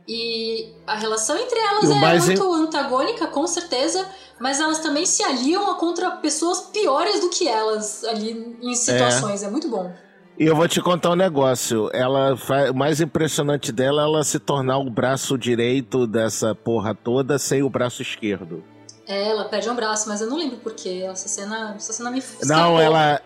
E a relação entre elas é muito antagônica, com certeza, mas elas também se aliam contra pessoas piores do que elas ali em situações. É, é muito bom. E eu vou te contar um negócio. Ela o mais impressionante dela é ela se tornar o braço direito dessa porra toda sem o braço esquerdo. É, ela perde um braço, mas eu não lembro porquê. Essa cena, essa cena me escapou. Não, ela.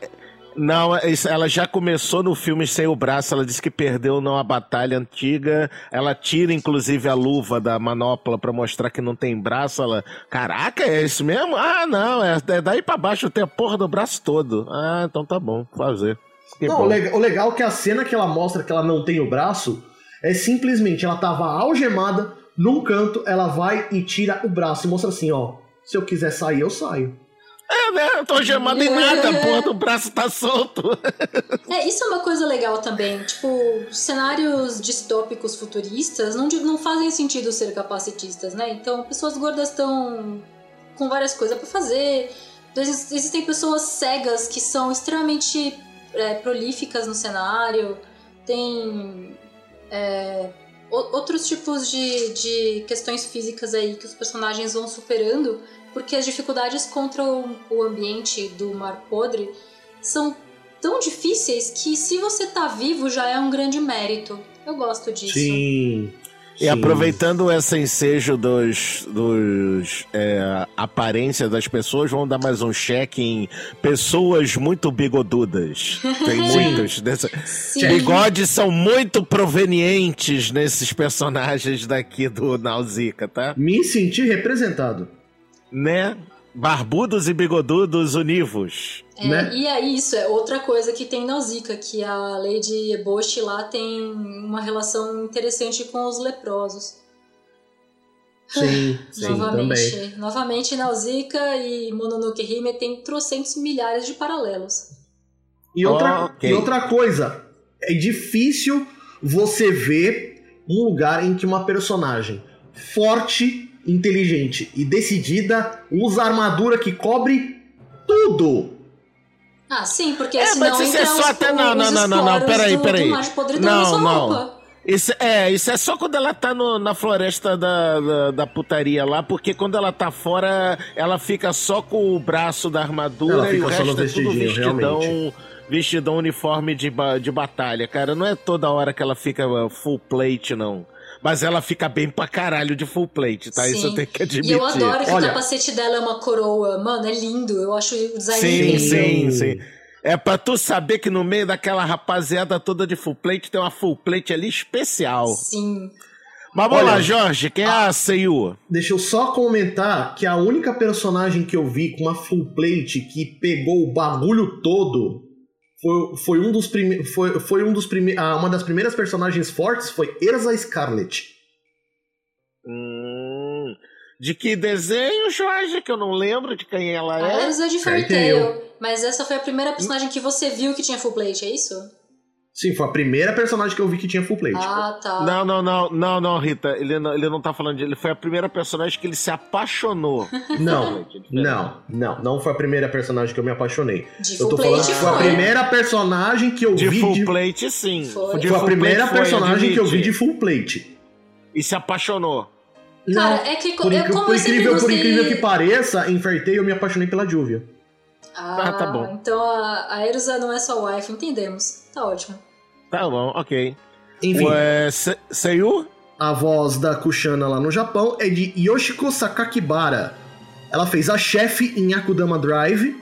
Não, ela já começou no filme sem o braço. Ela disse que perdeu numa batalha antiga. Ela tira, inclusive, a luva da manopla para mostrar que não tem braço. Ela, caraca, é isso mesmo? Ah, não, é, é daí para baixo tem a porra do braço todo. Ah, então tá bom, fazer. Que não, bom. O, legal, é que a cena que ela mostra que ela não tem o braço é simplesmente ela tava algemada num canto, ela vai e tira o braço e mostra assim, ó se eu quiser sair, eu saio. É, né? Eu tô gemando em nada, a porra do braço tá solto. É, isso é uma coisa legal também. Tipo, cenários distópicos futuristas não, não fazem sentido ser capacitistas, né? Então, pessoas gordas estão com várias coisas para fazer. Existem pessoas cegas que são extremamente é, prolíficas no cenário. Tem é, outros tipos de, de questões físicas aí que os personagens vão superando porque as dificuldades contra o, o ambiente do mar podre são tão difíceis que se você tá vivo já é um grande mérito. Eu gosto disso. Sim. E aproveitando esse ensejo dos, dos é, aparência das pessoas, vamos dar mais um cheque em pessoas muito bigodudas. Tem muitos. Dessa... Bigodes são muito provenientes nesses personagens daqui do Nausicaa, tá? Me senti representado né? Barbudos e bigodudos univos. É, né? E aí, isso é outra coisa que tem na Zika, que a Lady Eboshi lá tem uma relação interessante com os leprosos. Sim, sim, novamente, também. Novamente, Nausicaa e Mononoke Hime tem trocentos milhares de paralelos. E outra, okay. e outra coisa, é difícil você ver um lugar em que uma personagem forte inteligente e decidida, usa armadura que cobre tudo. Ah, sim, porque é, senão mas isso é só até não, não, não, não, não, peraí, peraí. Não, não. Isso, é, isso é só quando ela tá no, na floresta da, da, da, putaria lá, porque quando ela tá fora, ela fica só com o braço da armadura e o resto é tudo vestidão, realmente. vestidão uniforme de, de batalha, cara. Não é toda hora que ela fica full plate, não. Mas ela fica bem pra caralho de full plate, tá? Isso eu Sim. tenho que admitir. E eu adoro que Olha- o capacete dela é uma coroa. Mano, é lindo. Eu acho o design Sim, incrível. sim, sim. É pra tu saber que no meio daquela rapaziada toda de full plate tem uma full plate ali especial. Sim. Mas vamos Olha, lá, Jorge, quem é a Seiyu? Deixa eu só comentar que a única personagem que eu vi com uma full plate que pegou o bagulho todo foi, foi um dos primeiros. Foi, foi um dos prime ah, uma das primeiras personagens fortes foi Erza Scarlet. Hum, de que desenho, Jorge? Que eu não lembro de quem ela A é. Elsa é de Fairy Tail. Mas essa foi a primeira personagem que você viu que tinha full plate, é isso? Sim, foi a primeira personagem que eu vi que tinha full plate. Ah, tá. Não, não, não, não, não, Rita. Ele não, ele não tá falando de. Ele foi a primeira personagem que ele se apaixonou. Não, não, não, não foi a primeira personagem que eu me apaixonei. De Eu full tô falando plate que foi a primeira personagem que eu De vi full de. plate, sim. Foi. De Foi a full primeira foi, personagem que eu vi de full plate. E se apaixonou. Cara, Não, é que por, incri- como por eu incrível, por incrível que pareça, Tail eu me apaixonei pela Júvia. Ah, Ah, tá bom. Então a, a Erza não é só wife, entendemos. Tá ótimo. Tá bom, ok. Enfim, Ué, Se- Seiyu? a voz da Kushana lá no Japão é de Yoshiko Sakakibara. Ela fez a chefe em Akudama Drive,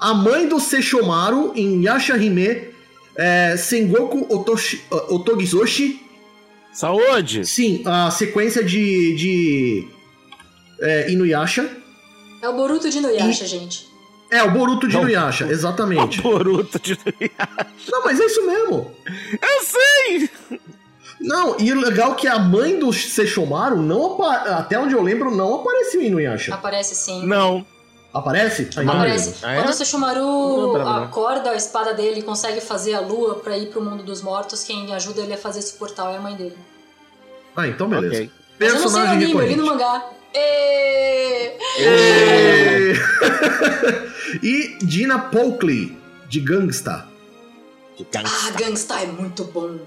a mãe do Seishomaru em Yashahime, é, Sengoku Otoshi, Otogizoshi. Saúde! Sim, a sequência de, de é, Inuyasha. É o Boruto de Inuyasha, gente. É, o Boruto de. Inuyasha, exatamente. O Boruto de... Não, mas é isso mesmo. Eu sei! Não, e o legal é que a mãe do Seishomaru, não até onde eu lembro, não apareceu em Inuyasha. Aparece sim. Não. Aparece? Ah, então Aparece. Ah, é? Quando o Sesshomaru acorda a espada dele e consegue fazer a lua pra ir pro mundo dos mortos, quem ajuda ele a fazer esse portal é a mãe dele. Ah, então beleza. Ok. Mas eu não sei o anime, eu li no mangá. Ê! E... e Dina Polkley, de Gangsta. Ah, Gangsta é muito bom.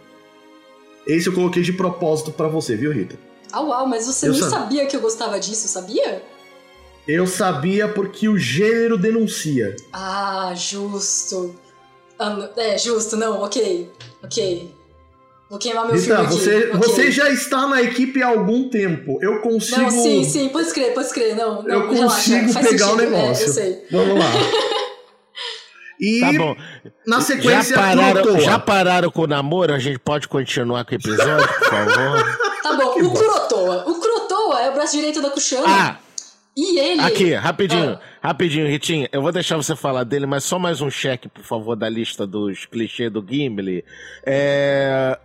Esse eu coloquei de propósito pra você, viu, Rita? Ah, uau, mas você Eu nem sa- sabia que eu gostava disso, sabia? Eu sabia porque o gênero denuncia. Ah, justo. Ah, é, justo, não, ok. Ok. Vou queimar meu Rita, filme aqui. você, você já está na equipe há algum tempo. Eu consigo. Não, sim, sim, pode escrever, pode escrever. Não, não, Eu relaxa, consigo faz pegar o sentido, é, negócio. eu sei. Vamos lá. E Tá bom. na sequência, Já pararam, já pararam com o namoro? A gente pode continuar com o episódio, por favor? Tá bom, o Kurotoa. O Kurotoa é o braço direito da Kushana. Ah, E ele. aqui, rapidinho. Ah. Rapidinho, Ritinha. Eu vou deixar você falar dele, mas só mais um cheque, por favor, da lista dos clichês do Gimli. É...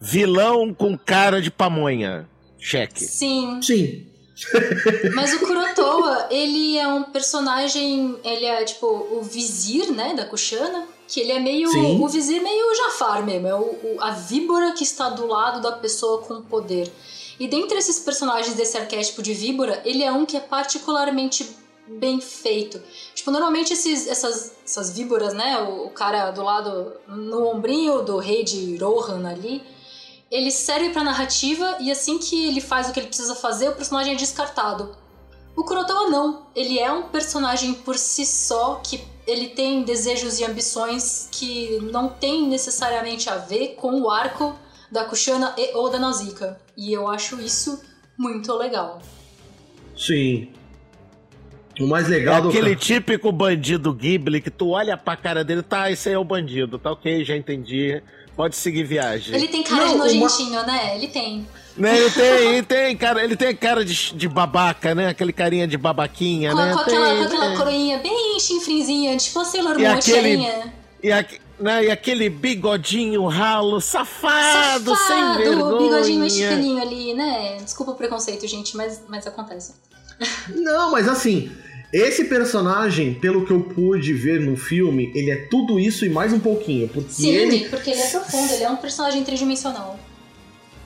Vilão com cara de pamonha. Cheque. Sim, Sim. mas o Kurotoa, ele é um personagem. Ele é tipo o vizir, né, da Kushana. Que ele é meio. Sim. O vizir meio Jafar mesmo. É o, o- a víbora que está do lado da pessoa com poder. E dentre esses personagens desse arquétipo de víbora, ele é um que é particularmente bem feito. Tipo, normalmente esses, essas, essas víboras, né? O, o cara do lado, no ombrinho do rei de Rohan ali, ele serve pra narrativa e assim que ele faz o que ele precisa fazer, o personagem é descartado. O Kurotawa não. Ele é um personagem por si só que ele tem desejos e ambições que não tem necessariamente a ver com o arco da Kushana e ou da Nausicaa. E eu acho isso muito legal. Sim. O mais É legal do aquele típico bandido Ghibli que tu olha pra cara dele, tá, esse aí é o bandido, tá ok, já entendi. Pode seguir viagem. Ele tem cara Não, de uma- nojentinho, né? Ele tem. Né, ele tem, ele tem cara, ele tem cara de, de babaca, né? Aquele carinha de babaquinha, Com, né? com aquela, Tem, com aquela tem. coroinha bem chinfrinzinha, tipo a Sailor E Moon, aquele-. E, aque- né, e aquele bigodinho ralo, safado, sem Safado, vergonha. bigodinho mexicaninho ali, né? Desculpa o preconceito, gente, mas, mas acontece. Não, mas assim, esse personagem, pelo que eu pude ver no filme, ele é tudo isso e mais um pouquinho. Porque Sim, ele. porque ele é profundo, ele é um personagem tridimensional.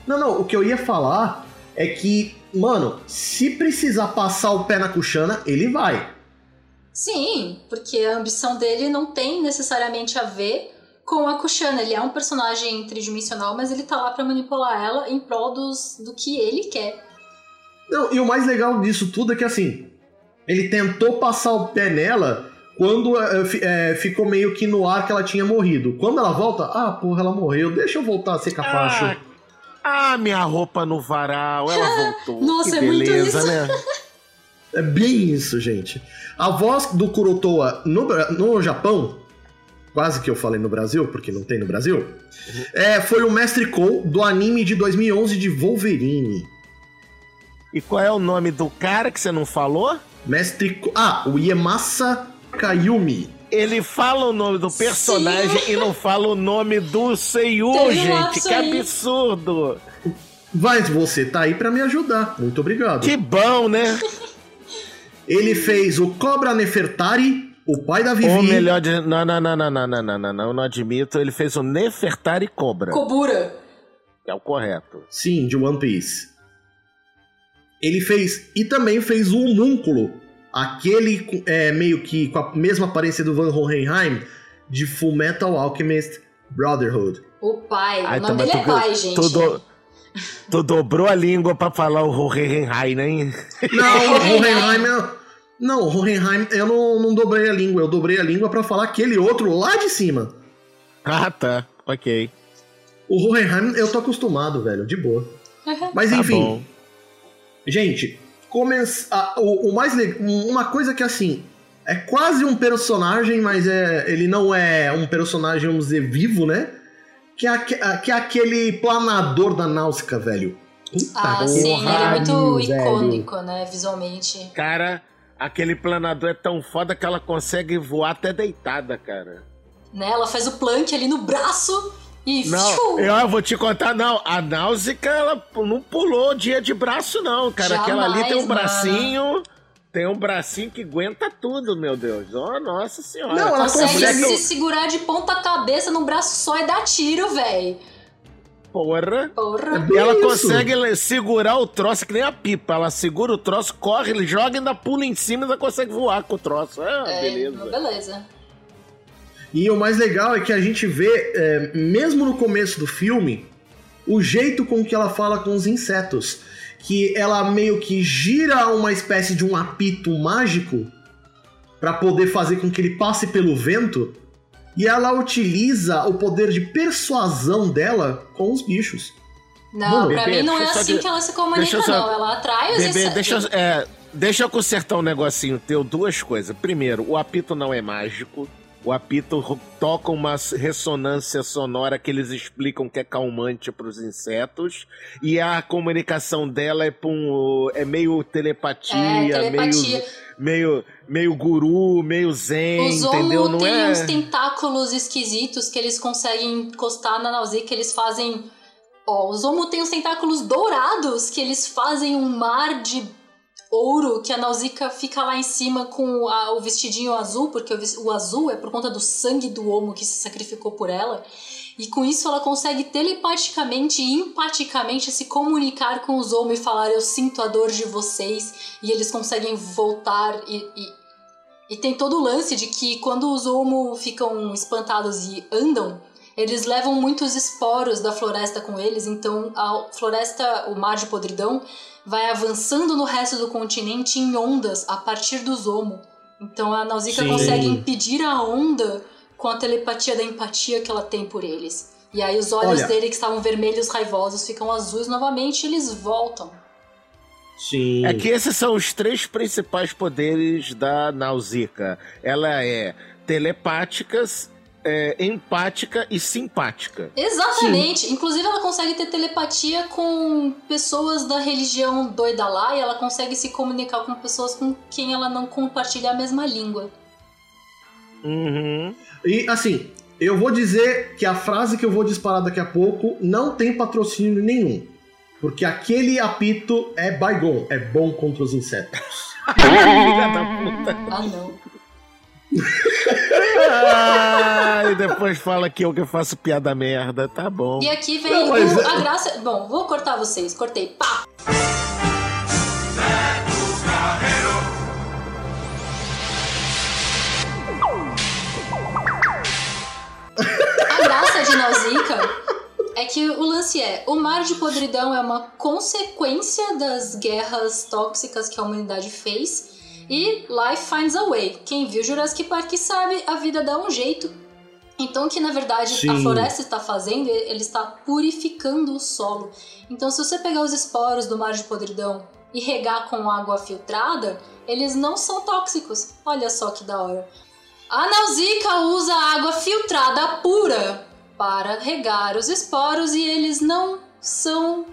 Não, não, o que eu ia falar é que, mano, se precisar passar o pé na Kushana, ele vai. Sim, porque a ambição dele não tem necessariamente a ver com a Kushana. Ele é um personagem tridimensional, mas ele tá lá pra manipular ela em prol dos, do que ele quer. Não, e o mais legal disso tudo é que assim, ele tentou passar o pé nela quando eh, ficou meio que no ar que ela tinha morrido. Quando ela volta, ah, porra, ela morreu, deixa eu voltar a ser capacho. Ah, Ah, minha roupa no varal, ela voltou. Nossa, que é muito beleza, isso. né? É bem isso, gente. A voz do Kurotoa no, no Japão, quase que eu falei no Brasil, porque não tem no Brasil, é, foi o Mestre Kou do anime de 2011 de Wolverine. E qual é o nome do cara que você não falou? Mestre. Ah, o Iemasa Kayumi. Ele fala o nome do personagem Sim. e não fala o nome do Seiyu, gente. Que aí. absurdo. Mas você tá aí pra me ajudar. Muito obrigado. Que bom, né? Ele fez o Cobra Nefertari, o pai da Vivi. Ou melhor, de... não, não, não, não, não, não, não, não, não, não admito. Ele fez o Nefertari Cobra, Kobura. que é o correto. Sim, de One Piece. Ele fez. E também fez o Homúnculo. Aquele é, meio que com a mesma aparência do Van Hohenheim de Full Metal Alchemist Brotherhood. O pai. Ai, o nome dele é pai, gente. Tu, do- tu dobrou a língua pra falar o Hohenheim, né? Não, o Hohenheim. eu- Não, o Hohenheim, eu não, não dobrei a língua. Eu dobrei a língua pra falar aquele outro lá de cima. Ah, tá. Ok. O Hohenheim eu tô acostumado, velho, de boa. Mas Tá enfim. bom. Gente, o, o mais le- uma coisa que assim é quase um personagem, mas é, ele não é um personagem, vamos dizer, vivo, né? Que é, aque- a- que é aquele planador da Náusica, velho. Puta Ah, sim, ele é muito velho. icônico, né, visualmente. Cara, aquele planador é tão foda que ela consegue voar até deitada, cara. Né? Ela faz o plank ali no braço e. Não, eu vou te contar, não. A Náusica, ela não pulou dia de braço, não, cara. Aquela ali tem um Jamais, bracinho. Tem um bracinho que aguenta tudo, meu Deus. Oh, nossa senhora. Não, ela Consegue se eu- segurar de ponta cabeça num braço só e dar tiro, véi. Porra. Porra. bem Ela isso. consegue segurar o troço que nem a pipa. Ela segura o troço, corre, ele joga, ainda pula em cima e ainda consegue voar com o troço. Ah, É, beleza. beleza. E o mais legal é que a gente vê, é, mesmo no começo do filme, o jeito com que ela fala com os insetos. Que ela meio que gira uma espécie de um apito mágico para poder fazer com que ele passe pelo vento. E ela utiliza o poder de persuasão dela com os bichos. Não, Mano, pra bebê, mim não é assim de- que ela se comunica, só- não. Ela atrai os Bebê, insetos. deixa, eu- é, deixa eu consertar um negocinho teu. Duas coisas. Primeiro, o apito não é mágico. O apito toca uma ressonância sonora que eles explicam que é calmante para os insetos. E a comunicação dela é, um, é meio telepatia, É, telepatia. Meio, meio, meio guru, meio zen, Os entendeu? Omo Não tem é. uns tentáculos esquisitos que eles conseguem encostar na Nausicaa, eles fazem... Ó, os Omo tem uns tentáculos dourados que eles fazem um mar de ouro que a Nausicaa fica lá em cima com a- o vestidinho azul, porque o, o azul é por conta do sangue do Omo que se sacrificou por ela. E com isso ela consegue telepaticamente e empaticamente se comunicar com os Omo e falar eu sinto a dor de vocês. E eles conseguem voltar e- e e tem todo o lance de que quando os Omo ficam espantados e andam, eles levam muitos esporos da floresta com eles, então a floresta, o mar de podridão, vai avançando no resto do continente em ondas a partir dos Omo. Então a Nausicaa Sim. consegue impedir a onda com a telepatia da empatia que ela tem por eles. E aí os olhos Olha. dele que estavam vermelhos raivosos ficam azuis novamente e eles voltam. Sim. É que esses são os três principais poderes da Nausicaa. Ela é telepática, é, empática e simpática. Exatamente. Inclusive, ela consegue ter telepatia com pessoas da religião doida lá e ela consegue se comunicar com pessoas com quem ela não compartilha a mesma língua. Uhum. E assim, eu vou dizer que a frase que eu vou disparar daqui a pouco não tem patrocínio nenhum. Porque aquele apito é bygone, é bom contra os insetos. Filha da puta. Ah, não. Ah, e depois fala que eu que faço piada merda. Tá bom. E aqui vem Não, mas- o- a graça. Bom, vou cortar vocês. Cortei. Pá! A graça de Nausicaa é que o lance é: o mar de podridão é uma consequência das guerras tóxicas que a humanidade fez. E life finds a way. Quem viu Jurassic Park sabe, a vida dá um jeito. Então, o que na verdade Sim. a floresta está fazendo, ele está purificando o solo. Então, se você pegar os esporos do mar de podridão e regar com água filtrada, eles não são tóxicos. Olha só que da hora. A Nausicaa usa água filtrada pura para regar os esporos e eles não são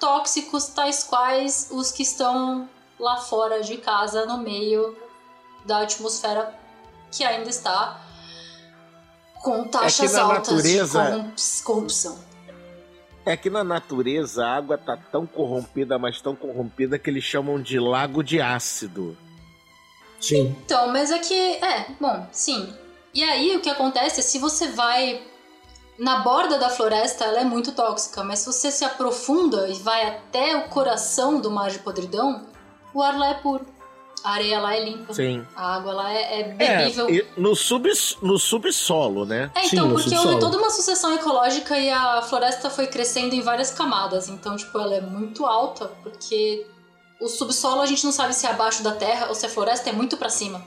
tóxicos tais quais os que estão lá fora de casa no meio da atmosfera que ainda está com taxas na altas natureza- de corrup- corrupção. É que na natureza a água tá tão corrompida, mas tão corrompida que eles chamam de lago de ácido. Sim. Então, mas é que. É, bom, sim. E aí o que acontece é se você vai. Na borda da floresta, ela é muito tóxica, mas se você se aprofunda e vai até o coração do mar de podridão, o ar lá é puro. A areia lá é limpa. Sim. A água lá é, é É, bebível. e no, sub, no subsolo, né? É, Sim, então, no porque subsolo. houve toda uma sucessão ecológica e a floresta foi crescendo em várias camadas. Então, tipo, ela é muito alta, porque o subsolo a gente não sabe se é abaixo da terra ou se a floresta é muito pra cima.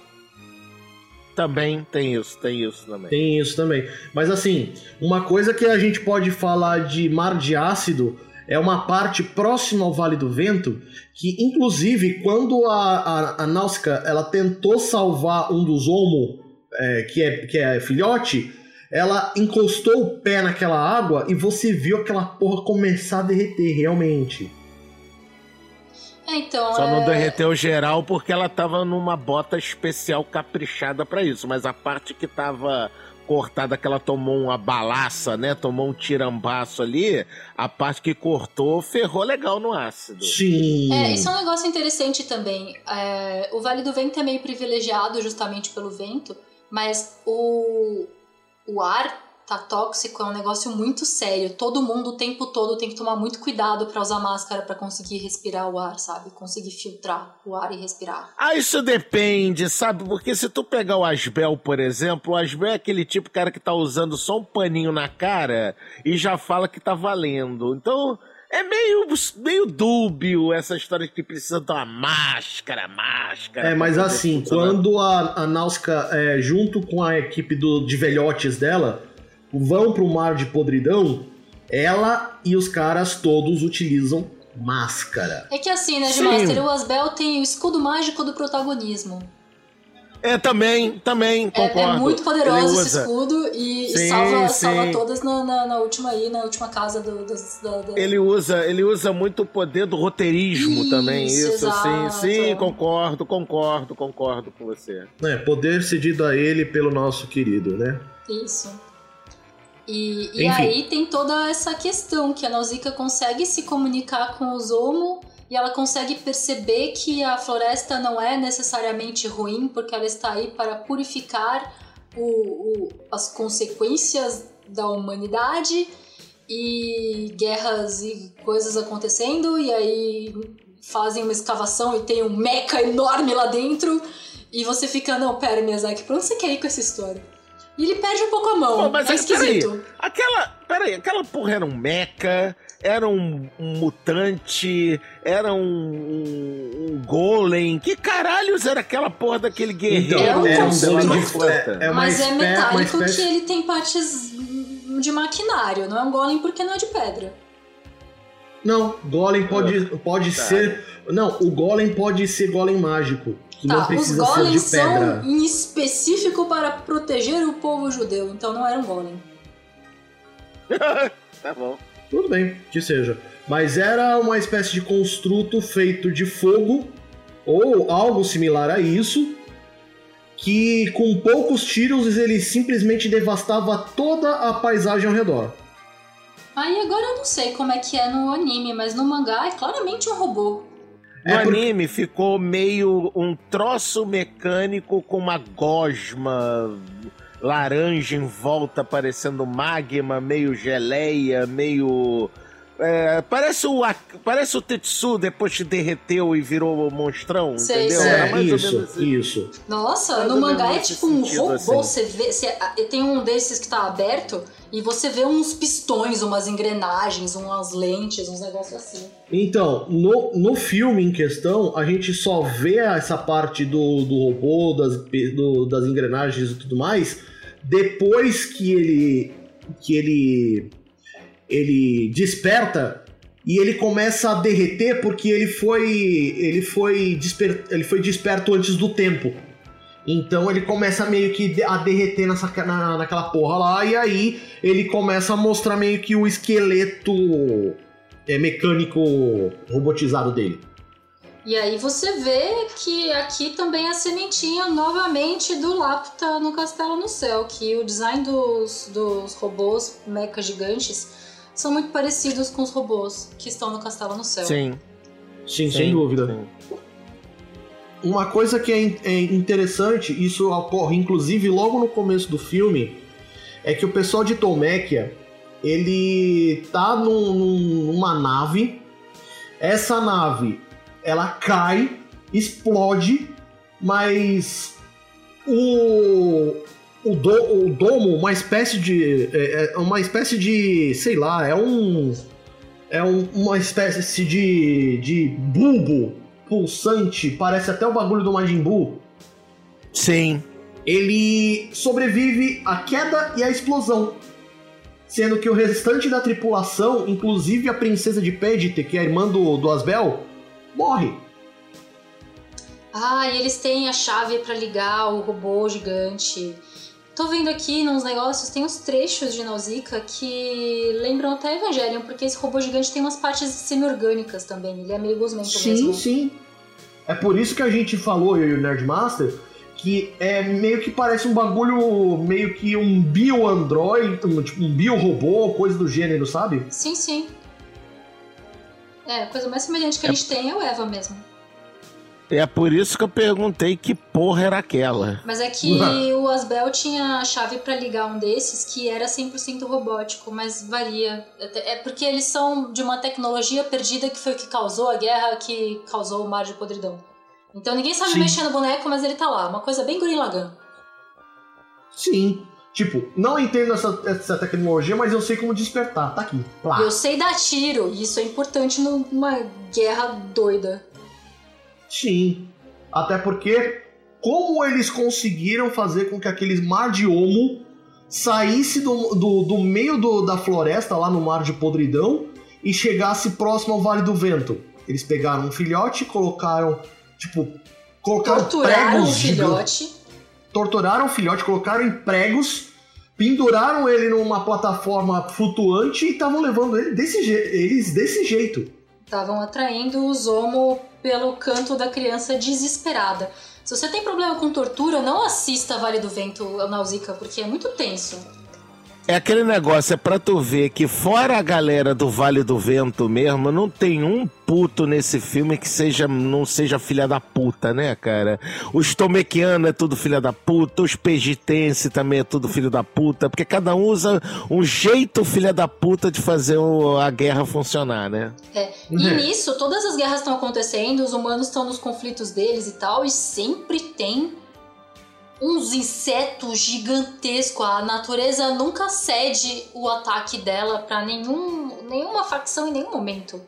Também tem isso, tem isso também. Tem isso também. Mas assim, uma coisa que a gente pode falar de mar de ácido é uma parte próxima ao Vale do Vento, que inclusive quando a, a, a Náusica ela tentou salvar um dos Homo, é, que, é, que é filhote, ela encostou o pé naquela água e você viu aquela porra começar a derreter realmente. É, então. Só não é... derreteu geral porque ela tava numa bota especial caprichada pra isso. Mas a parte que tava cortada, que ela tomou uma balaça, né? Tomou um tirambaço ali, a parte que cortou ferrou legal no ácido. Sim. É, isso é um negócio interessante também. É, o Vale do Vento é meio privilegiado justamente pelo vento, mas o, o ar tá tóxico é um negócio muito sério. Todo mundo o tempo todo tem que tomar muito cuidado pra usar máscara pra conseguir respirar o ar, sabe? Conseguir filtrar o ar e respirar. Ah, isso depende, sabe? Porque se tu pegar o Asbel, por exemplo, o Asbel é aquele tipo de cara que tá usando só um paninho na cara e já fala que tá valendo. Então, é meio, meio dúbio essa história de que precisa de uma máscara, máscara. É, mas assim, funcionar. quando a, a Náusica, é, junto com a equipe do, de velhotes dela, vão pro mar de podridão, ela e os caras todos utilizam máscara. É que assim, né. Master, o Asbel tem o escudo mágico do protagonismo. É, também, também, É, concordo. é muito Ele poderoso esse escudo e, e Sim, salva, sim. salva todas na, na, na última aí, na última casa do, da, da- Ele usa, ele usa muito o poder do roteirismo Isso, também, isso, exato. sim, sim, concordo, concordo, concordo com você. É, poder cedido a ele pelo nosso querido, né? Isso. E, e aí tem toda essa questão que a Nausicaa consegue se comunicar com os Homo e ela consegue perceber que a floresta não é necessariamente ruim porque ela está aí para purificar o, o- as consequências da humanidade e guerras e coisas acontecendo e aí fazem uma escavação e tem um meca enorme lá dentro e você fica, não, pera, Miyazaki, pra onde você quer ir com essa história? E ele perde um pouco a mão. Pô, mas é peraí. esquisito. Aquela. Peraí, aquela porra era um mecha, era um, um mutante, era um, um, um golem. Que caralhos era aquela porra daquele guerreiro? é um é, é uma Mas é espé- metálico que ele tem partes de maquinário, não é um golem porque não é de pedra. Não, Golem pode, pode Tá. ser. Não, o Golem pode ser Golem mágico. Que não Tá, os golems de pedra. são em específico para proteger o povo judeu, então não era um golem. tá bom. Tudo bem, que seja. Mas era uma espécie de construto feito de fogo, ou algo similar a isso, que com poucos tiros ele simplesmente devastava toda a paisagem ao redor. Aí agora eu não sei como é que é no anime, mas no mangá é claramente um robô. No É porque- anime ficou meio um troço mecânico com uma gosma laranja em volta, parecendo magma, meio geleia, meio. É, parece, o, parece o Tetsu depois que derreteu e virou monstrão, Sei, entendeu? sei. Era É, mais ou isso, menos assim. isso. Nossa, Mais no ou mangá é tipo um robô. assim. Você vê. Você, ah, tem um desses que tá aberto e você vê uns pistões, umas engrenagens, umas lentes, uns negócios assim. Então, no, no filme em questão, a gente só vê essa parte do, do robô, das, do- das engrenagens e tudo mais, depois que ele que ele ele desperta e ele começa a derreter porque ele foi ele foi desper, ele foi desperto antes do tempo. Então ele começa meio que a derreter nessa, na, naquela porra lá, e aí ele começa a mostrar meio que o esqueleto é, mecânico robotizado dele. E aí você vê que aqui também a sementinha novamente do Lapta no Castelo no Céu, que o design dos, dos robôs mecha gigantes são muito parecidos com os robôs que estão no Castelo no Céu. Sim. Sim, Sim sem dúvida. Sim. Uma coisa que é, é interessante, isso ocorre inclusive logo no começo do filme, é que o pessoal de Tolmekia, ele tá num, numa nave, essa nave ela cai, explode, mas o, o, do, o domo, uma espécie de. É, é, uma espécie de. sei lá, é um. É um, uma espécie de, de bulbo pulsante, parece até o bagulho do Majin Buu. Sim. Ele sobrevive à queda e à explosão. Sendo que o restante da tripulação, inclusive a princesa de Pedite, que é a irmã do, do Asbel, morre. Ah, e eles têm a chave para ligar o robô gigante. Tô vendo aqui nos negócios, tem uns trechos de Nausicaa que lembram até Evangelion, porque esse robô gigante tem umas partes semi-orgânicas também. Ele é meio gosmento sim, mesmo. Sim, sim. É por isso que a gente falou, eu e o Nerdmaster, que é meio que parece um bagulho, meio que um bio-android, um, tipo um bio-robô, coisa do gênero, sabe? Sim, sim. É, a coisa mais semelhante que é... a gente tem é o Eva mesmo. É por isso que eu perguntei que porra era aquela. Mas é que o Asbel tinha a chave para ligar um desses que era 100% robótico, mas varia. É porque eles são de uma tecnologia perdida que foi o que causou a guerra que causou o mar de podridão. Então ninguém sabe Sim. mexer no boneco, mas ele tá lá. Uma coisa bem Gurren Sim. Tipo, não entendo essa, essa tecnologia, mas eu sei como despertar. Tá aqui. Lá. Eu sei dar tiro, e isso é importante numa guerra doida. Sim. Até porque, como eles conseguiram fazer com que aquele mar de homo saísse do, do, do meio do, da floresta, lá no mar de podridão, e chegasse próximo ao Vale do Vento? Eles pegaram um filhote, colocaram, tipo, colocaram Torturaram pregos o filhote. Torturaram o filhote, colocaram em pregos, penduraram ele numa plataforma flutuante e estavam levando ele desse eles desse jeito. Estavam atraindo os homo pelo canto da criança desesperada. Se você tem problema com tortura, não assista Vale do Vento, Nausicaa, porque é muito tenso. É aquele negócio, é pra tu ver que fora a galera do Vale do Vento mesmo, não tem um puto nesse filme que seja não seja filha da puta, né, cara? Os Tomequianos é tudo filha da puta, os Pegitense também é tudo filho da puta, porque cada um usa um jeito filha da puta de fazer a guerra funcionar, né? É. E uhum. nisso, todas as guerras estão acontecendo, os humanos estão nos conflitos deles e tal, e sempre tem uns insetos gigantescos. A natureza nunca cede o ataque dela para nenhum, nenhuma facção em nenhum momento.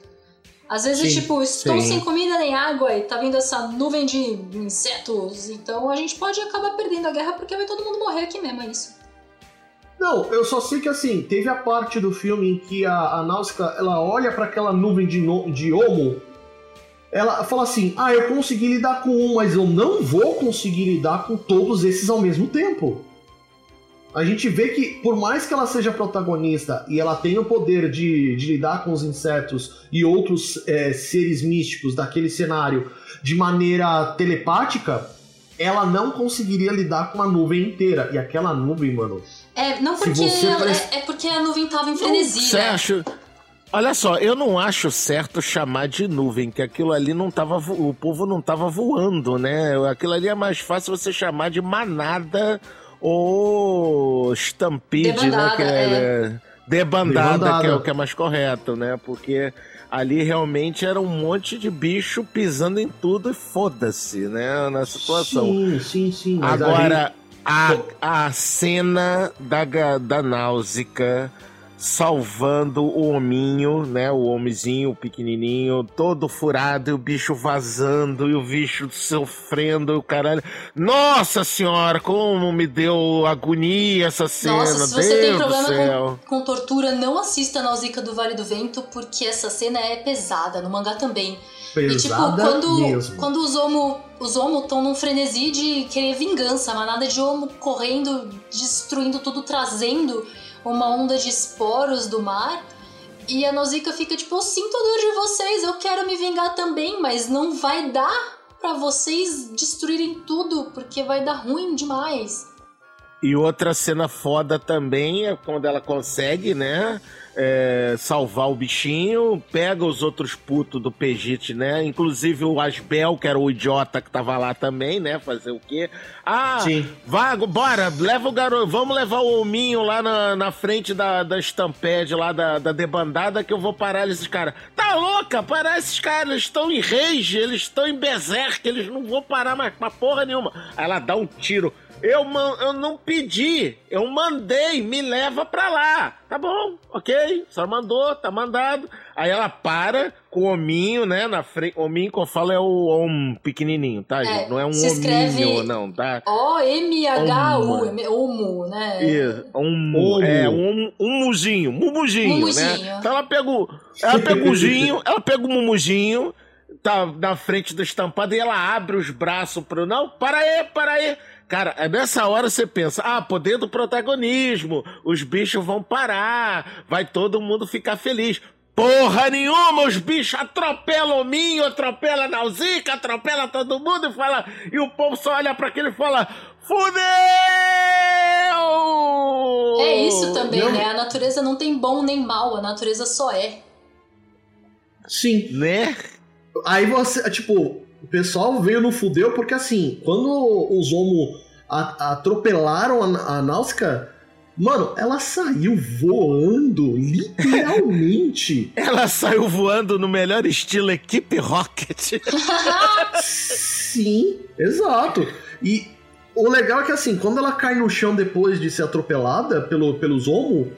Às vezes, sim, tipo, estou sim. sem comida nem água e tá vindo essa nuvem de insetos. Então a gente pode acabar perdendo a guerra porque vai todo mundo morrer aqui mesmo, é isso. Não, eu só sei que assim, teve a parte do filme em que a, a Náusica, ela olha para aquela nuvem de, no, de homo ela fala assim: ah, eu consegui lidar com um, mas eu não vou conseguir lidar com todos esses ao mesmo tempo. A gente vê que, por mais que ela seja protagonista e ela tenha o poder de, de lidar com os insetos e outros é, seres místicos daquele cenário de maneira telepática, ela não conseguiria lidar com a nuvem inteira. E aquela nuvem, mano. É, não porque. Ela, é, é, porque a nuvem tava em frenesia. Você acha. Olha só, eu não acho certo chamar de nuvem, que aquilo ali não tava. O povo não tava voando, né? Aquilo ali é mais fácil você chamar de manada ou estampide, né? Que é, é. Debandada, debandada, que é o que é mais correto, né? Porque ali realmente era um monte de bicho pisando em tudo e foda-se, né? Na situação. Sim, sim, sim. Agora, a, a cena da, da náusea salvando o hominho, né? O homenzinho pequenininho, todo furado, e o bicho vazando, e o bicho sofrendo, e o caralho. Nossa senhora, como me deu agonia essa cena. Nossa, se você Deus tem problema com, com, tortura, não assista Nausicaa do Vale do Vento, porque essa cena é pesada, no mangá também. Pesada e tipo, quando, quando os homo os homo estão num frenesi de querer vingança, manada de homo correndo, destruindo tudo, trazendo uma onda de esporos do mar. E a Nausicaa fica tipo, eu sinto a dor de vocês, eu quero me vingar também, mas não vai dar para vocês destruírem tudo, porque vai dar ruim demais. E outra cena foda também é quando ela consegue, né? É, salvar o bichinho, pega os outros putos do Pegite, né? Inclusive o Asbel, que era o idiota que tava lá também, né? Fazer o quê? Ah, Sim. Vá, bora, leva o garoto, vamos levar o hominho lá na, na frente da, da Stampede, lá da, da debandada, que eu vou parar esses caras. Tá louca? Parar esses caras, eles estão em rage, eles estão em berserk, eles não vão parar mais pra porra nenhuma. Aí ela dá um tiro eu, man, eu não pedi, eu mandei, me leva pra lá. Tá bom, ok, só mandou, tá mandado. Aí ela para com o hominho, né, na frente. Hominho que eu falo é o om pequenininho, tá, é, gente? Não é um hominho, não, tá? O-M-H-U, homo, né? Isso, homo, é, um, um muzinho, mumuzinho, né? Então ela pega o, ela pega o zinho, ela pega o mumuzinho, tá na frente do estampado e ela abre os braços pro. Não, para aí, para aí. Cara, é nessa hora você pensa, ah, poder do protagonismo, os bichos vão parar, vai todo mundo ficar feliz. Porra nenhuma, os bichos atropelam o Minho, atropelam a Nausica, atropelam todo mundo e fala. E o povo só olha para aquele e fala: Fudeu! É isso também, não. né? A natureza não tem bom nem mal, a natureza só é. Sim. Né? Aí você, tipo, o pessoal veio no fudeu porque, assim, quando os Homo atropelaram a, a Náusica, mano, ela saiu voando, literalmente. ela saiu voando no melhor estilo equipe Rocket. Sim, exato. E o legal é que, assim, quando ela cai no chão depois de ser atropelada pelo, pelos Homo,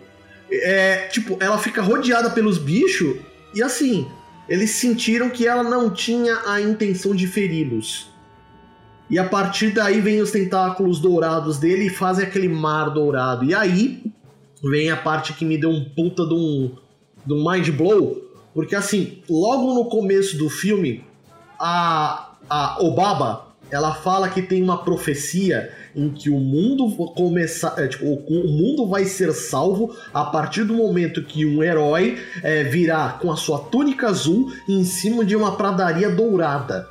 é, tipo, ela fica rodeada pelos bichos e, assim, eles sentiram que ela não tinha a intenção de feri-los. E a partir daí vem os tentáculos dourados dele e fazem aquele mar dourado. E aí vem a parte que me deu um puta de um, de um mind blow. Porque assim, logo no começo do filme, a, a Obaba, ela fala que tem uma profecia em que o mundo começar, é, tipo, o mundo vai ser salvo a partir do momento que um herói é, virá com a sua túnica azul em cima de uma pradaria dourada.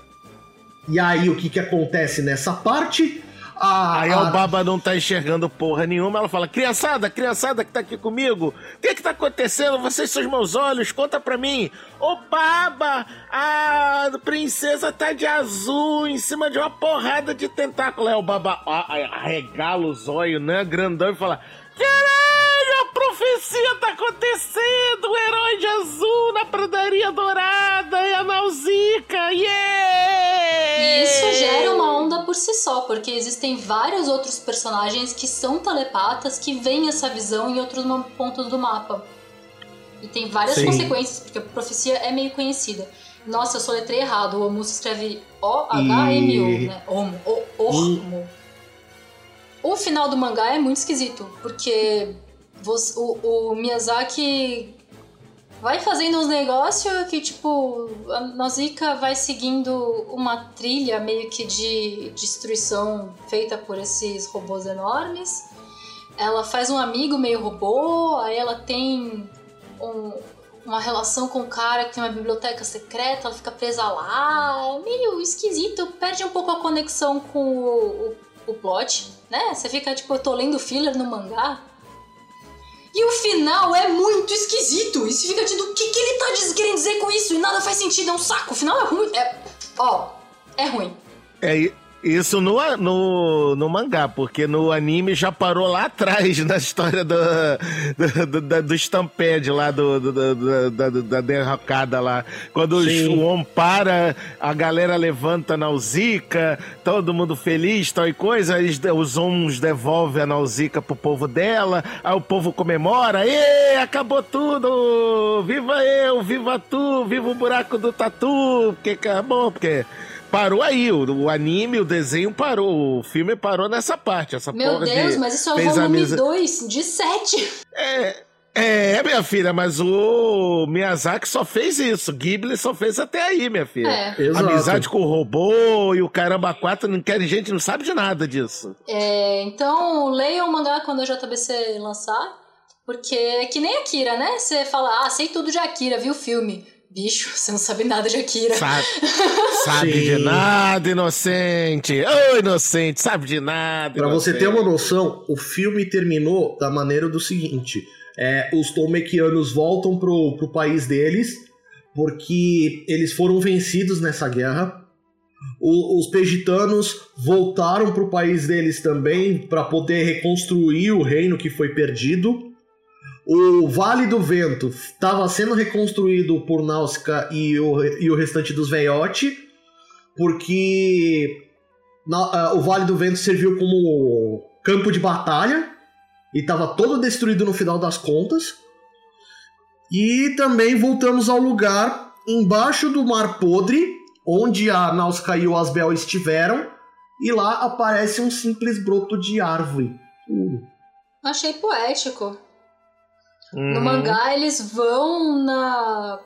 E aí o que que acontece nessa parte? A, Aí a... o Baba não tá enxergando porra nenhuma. Ela fala: Criançada, criançada que tá aqui comigo, o que que tá acontecendo? Vocês são os meus olhos, conta pra mim. Ô Baba, a princesa tá de azul em cima de uma porrada de tentáculo. Aí o Baba arregala os olhos, né? Grandão e fala: Caralho, a profecia tá acontecendo! O herói de azul na pradaria dourada e a Nausicaa, yeah! E isso gera uma onda por si só, porque existem vários outros personagens que são telepatas que veem essa visão em outros pontos do mapa. E tem várias Sim. consequências, porque a profecia é meio conhecida. Nossa, eu soletrei errado. O Omu se escreve O-H-M-O, e... né? Omo. O-Ormo. O final do mangá é muito esquisito, porque você, o, o, Miyazaki vai fazendo uns negócios que, tipo, a Nausicaa vai seguindo uma trilha meio que de destruição feita por esses robôs enormes. Ela faz um amigo meio robô, aí ela tem um, uma relação com um cara que tem uma biblioteca secreta, ela fica presa lá. É meio esquisito, perde um pouco a conexão com o, o o plot, né? Você fica tipo, eu tô lendo filler no mangá. E o final é muito esquisito. E você fica tipo, o que, que ele tá querendo dizer com isso? E nada faz sentido, é um saco. O final é ruim. É. Ó, é ruim. É, Isso no, no, no mangá, porque no anime já parou lá atrás na história do, do, do, do Stampede lá, do, do, da, da derrocada lá. Quando os, o Om para, a galera levanta a Nausicaa, todo mundo feliz, tal e coisa, eles, os Oms devolvem a Nausicaa pro povo dela, aí o povo comemora, e acabou tudo! Viva eu, viva tu, viva o buraco do tatu, porque acabou, porque parou aí. O, o, anime, o desenho parou. O filme parou nessa parte. Essa Meu porra Deus, de, mas isso é o volume 2 de 7. É. É, minha filha, mas o Miyazaki só fez isso. Ghibli só fez até aí, minha filha. É. Exato. Amizade com o robô e o caramba 4, não quer gente, não sabe de nada disso. É, então, leiam o mangá quando a JBC lançar. Porque é que nem Akira, né? Você fala, ah, sei tudo de Akira, viu o filme. Bicho, você não sabe nada de Akira. Sabe, sabe de nada, inocente. Ô, inocente, sabe de nada. Pra você ter uma noção, o filme terminou da maneira do seguinte: é, os Tolmequianos voltam pro, pro país deles, porque eles foram vencidos nessa guerra. O- os Pegitanos voltaram pro país deles também para poder reconstruir o reino que foi perdido. O Vale do Vento estava sendo reconstruído por Náusica e o, e o restante dos Veiote, porque na- ah, o Vale do Vento serviu como campo de batalha e estava todo destruído no final das contas. E também voltamos ao lugar embaixo do Mar Podre, onde a Náusica e o Asbel estiveram, e lá aparece um simples broto de árvore. puro. Achei poético. Uhum. No mangá, eles vão na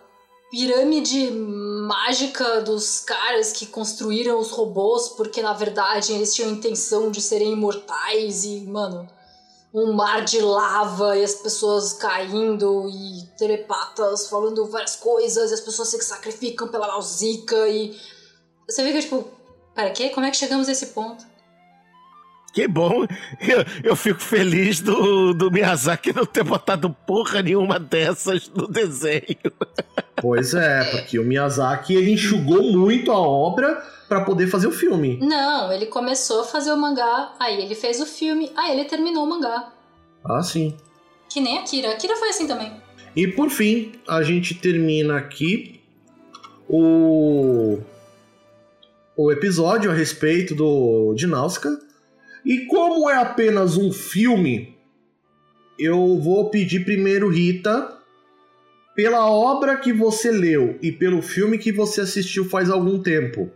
pirâmide mágica dos caras que construíram os robôs, porque na verdade eles tinham a intenção de serem imortais e, mano, um mar de lava e as pessoas caindo e telepatas falando várias coisas e as pessoas se sacrificam pela Nausicaa e. Você fica tipo, pera, que? Como é que chegamos a esse ponto? Que bom. Eu, eu fico feliz do, do Miyazaki não ter botado porra nenhuma dessas no desenho. Pois é, porque o Miyazaki ele enxugou muito a obra para poder fazer o filme. Não, ele começou a fazer o mangá, aí ele fez o filme, aí ele terminou o mangá. Ah, sim. Que nem Akira. Akira foi assim também. E por fim, a gente termina aqui o o episódio a respeito do de Náusica. E como é apenas um filme, eu vou pedir primeiro Rita pela obra que você leu e pelo filme que você assistiu faz algum tempo.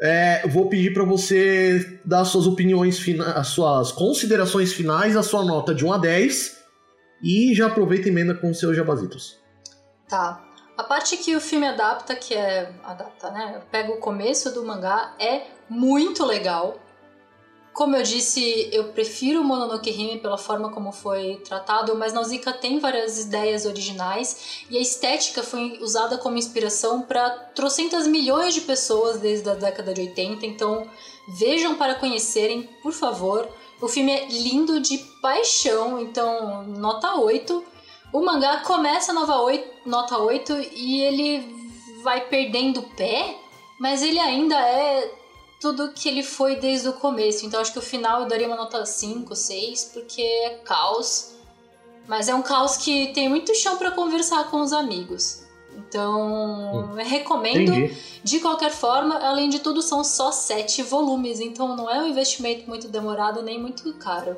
É, vou pedir para você dar suas opiniões, as suas considerações finais, a sua nota de 1 a 10 e já aproveita e emenda com seus jabazitos. Tá. A parte que o filme adapta, que é. Adapta, né? Pega o começo do mangá, é muito legal. Como eu disse, eu prefiro Mononoke Hime pela forma como foi tratado, mas Nausicaa tem várias ideias originais e a estética foi usada como inspiração para trocentas milhões de pessoas desde a década de 80, então vejam para conhecerem, por favor. O filme é lindo de paixão, então nota 8. O mangá começa nova 8, nota 8 e ele vai perdendo pé, mas ele ainda é tudo que ele foi desde o começo. Então acho que o final eu daria uma nota 5, 6, porque é caos. Mas é um caos que tem muito chão para conversar com os amigos. Então, eu recomendo. Entendi. De qualquer forma, além de tudo, são só sete volumes, então não é um investimento muito demorado nem muito caro.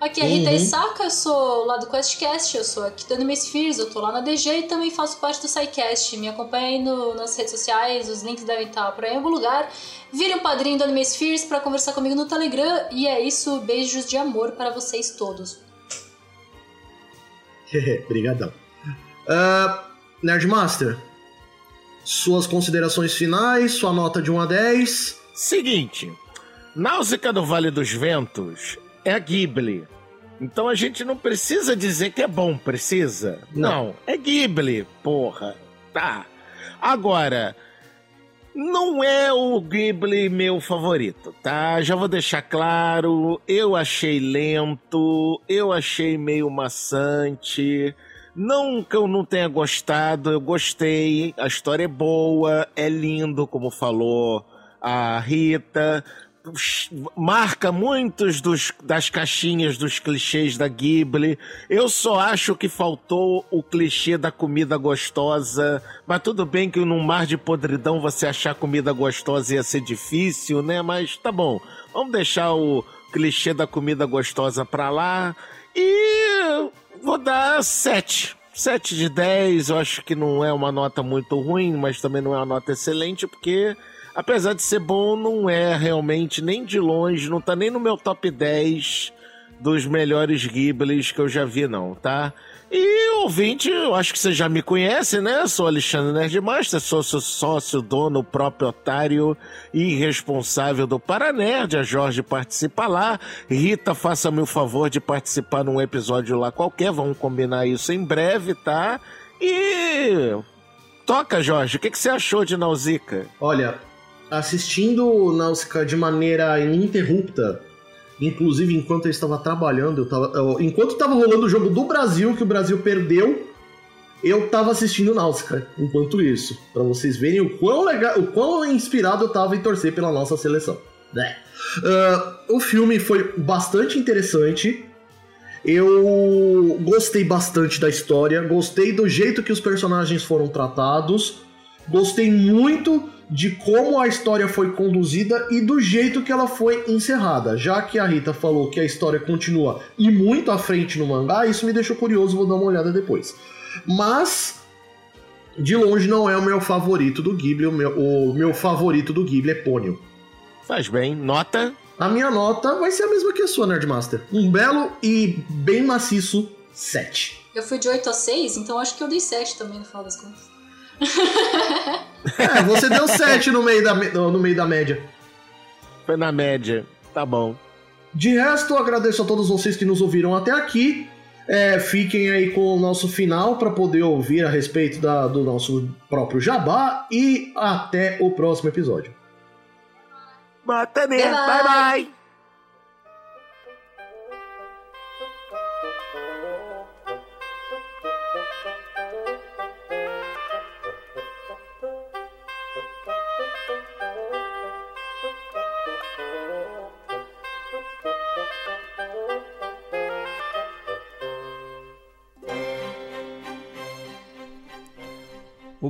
Aqui é a Rita Uhum. Isaka, eu sou lá do QuestCast, eu sou aqui do Anime Spheres, eu tô lá na DG e também faço parte do SciCast. Me acompanha aí no- nas redes sociais, os links devem estar por aí em algum lugar. Vire um padrinho do Anime Spheres pra conversar comigo no Telegram. E é isso, beijos de amor para vocês todos. Obrigadão. Ah, Nerdmaster, suas considerações finais, sua nota de 1 a 10. Seguinte, Náusica do Vale dos Ventos é a Ghibli. Então a gente não precisa dizer que é bom, precisa? Não. Não, é Ghibli, porra. Tá. Agora, não é o Ghibli meu favorito, tá? Já vou deixar claro, eu achei lento, eu achei meio maçante. Não que eu não tenha gostado, eu gostei. A história é boa, é lindo, como falou a Rita, marca muitos dos, das caixinhas dos clichês da Ghibli. Eu só acho que faltou o clichê da comida gostosa. Mas tudo bem que num mar de podridão você achar comida gostosa ia ser difícil, né? Mas tá bom. Vamos deixar o clichê da comida gostosa pra lá. E vou dar sete. 7 de 10, eu acho que não é uma nota muito ruim, mas também não é uma nota excelente, porque apesar de ser bom, não é realmente nem de longe, não tá nem no meu top 10 dos melhores Ghiblis que eu já vi, não, tá? E ouvinte, eu acho que você já me conhece, né? Sou Alexandre Nerdmaster, sou seu sócio, dono, próprio otário e responsável do Paranerd. A Jorge participa lá. Rita, faça-me o favor de participar num episódio lá qualquer. Vamos combinar isso em breve, tá? E. Toca, Jorge, o que, que você achou de Nausicaa? Olha, assistindo Náusica de maneira ininterrupta, inclusive enquanto eu estava trabalhando, eu tava, eu, enquanto estava rolando o jogo do Brasil, que o Brasil perdeu, eu estava assistindo Náusica enquanto isso, para vocês verem o quão legal, o quão inspirado eu estava em torcer pela nossa seleção. Né? Uh, o filme foi bastante interessante. Eu gostei bastante da história, gostei do jeito que os personagens foram tratados, gostei muito de como a história foi conduzida e do jeito que ela foi encerrada. Já que a Rita falou que a história continua e muito à frente no mangá, isso me deixou curioso, vou dar uma olhada depois. Mas de longe não é o meu favorito do Ghibli, o meu, o meu favorito do Ghibli é Pônio. Faz bem. Nota? A minha nota vai ser a mesma que a sua, Nerdmaster. Um belo e bem maciço 7. Eu fui de 8 a 6, então acho que eu dei 7 também no final das contas. É, você deu 7 no meio da, no meio da média. Foi na média. Tá bom. De resto, agradeço a todos vocês que nos ouviram até aqui. É, fiquem aí com o nosso final para poder ouvir a respeito da, do nosso próprio jabá. E até o próximo episódio. Bota mesmo. Bye bye. bye.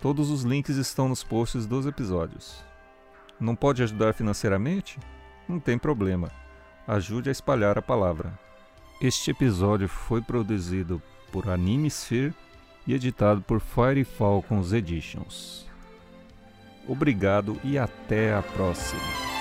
Todos os links estão nos posts dos episódios. Não pode ajudar financeiramente? Não tem problema. Ajude a espalhar a palavra. Este episódio foi produzido por Animesphere e editado por Fire Falcons Editions. Obrigado e até a próxima.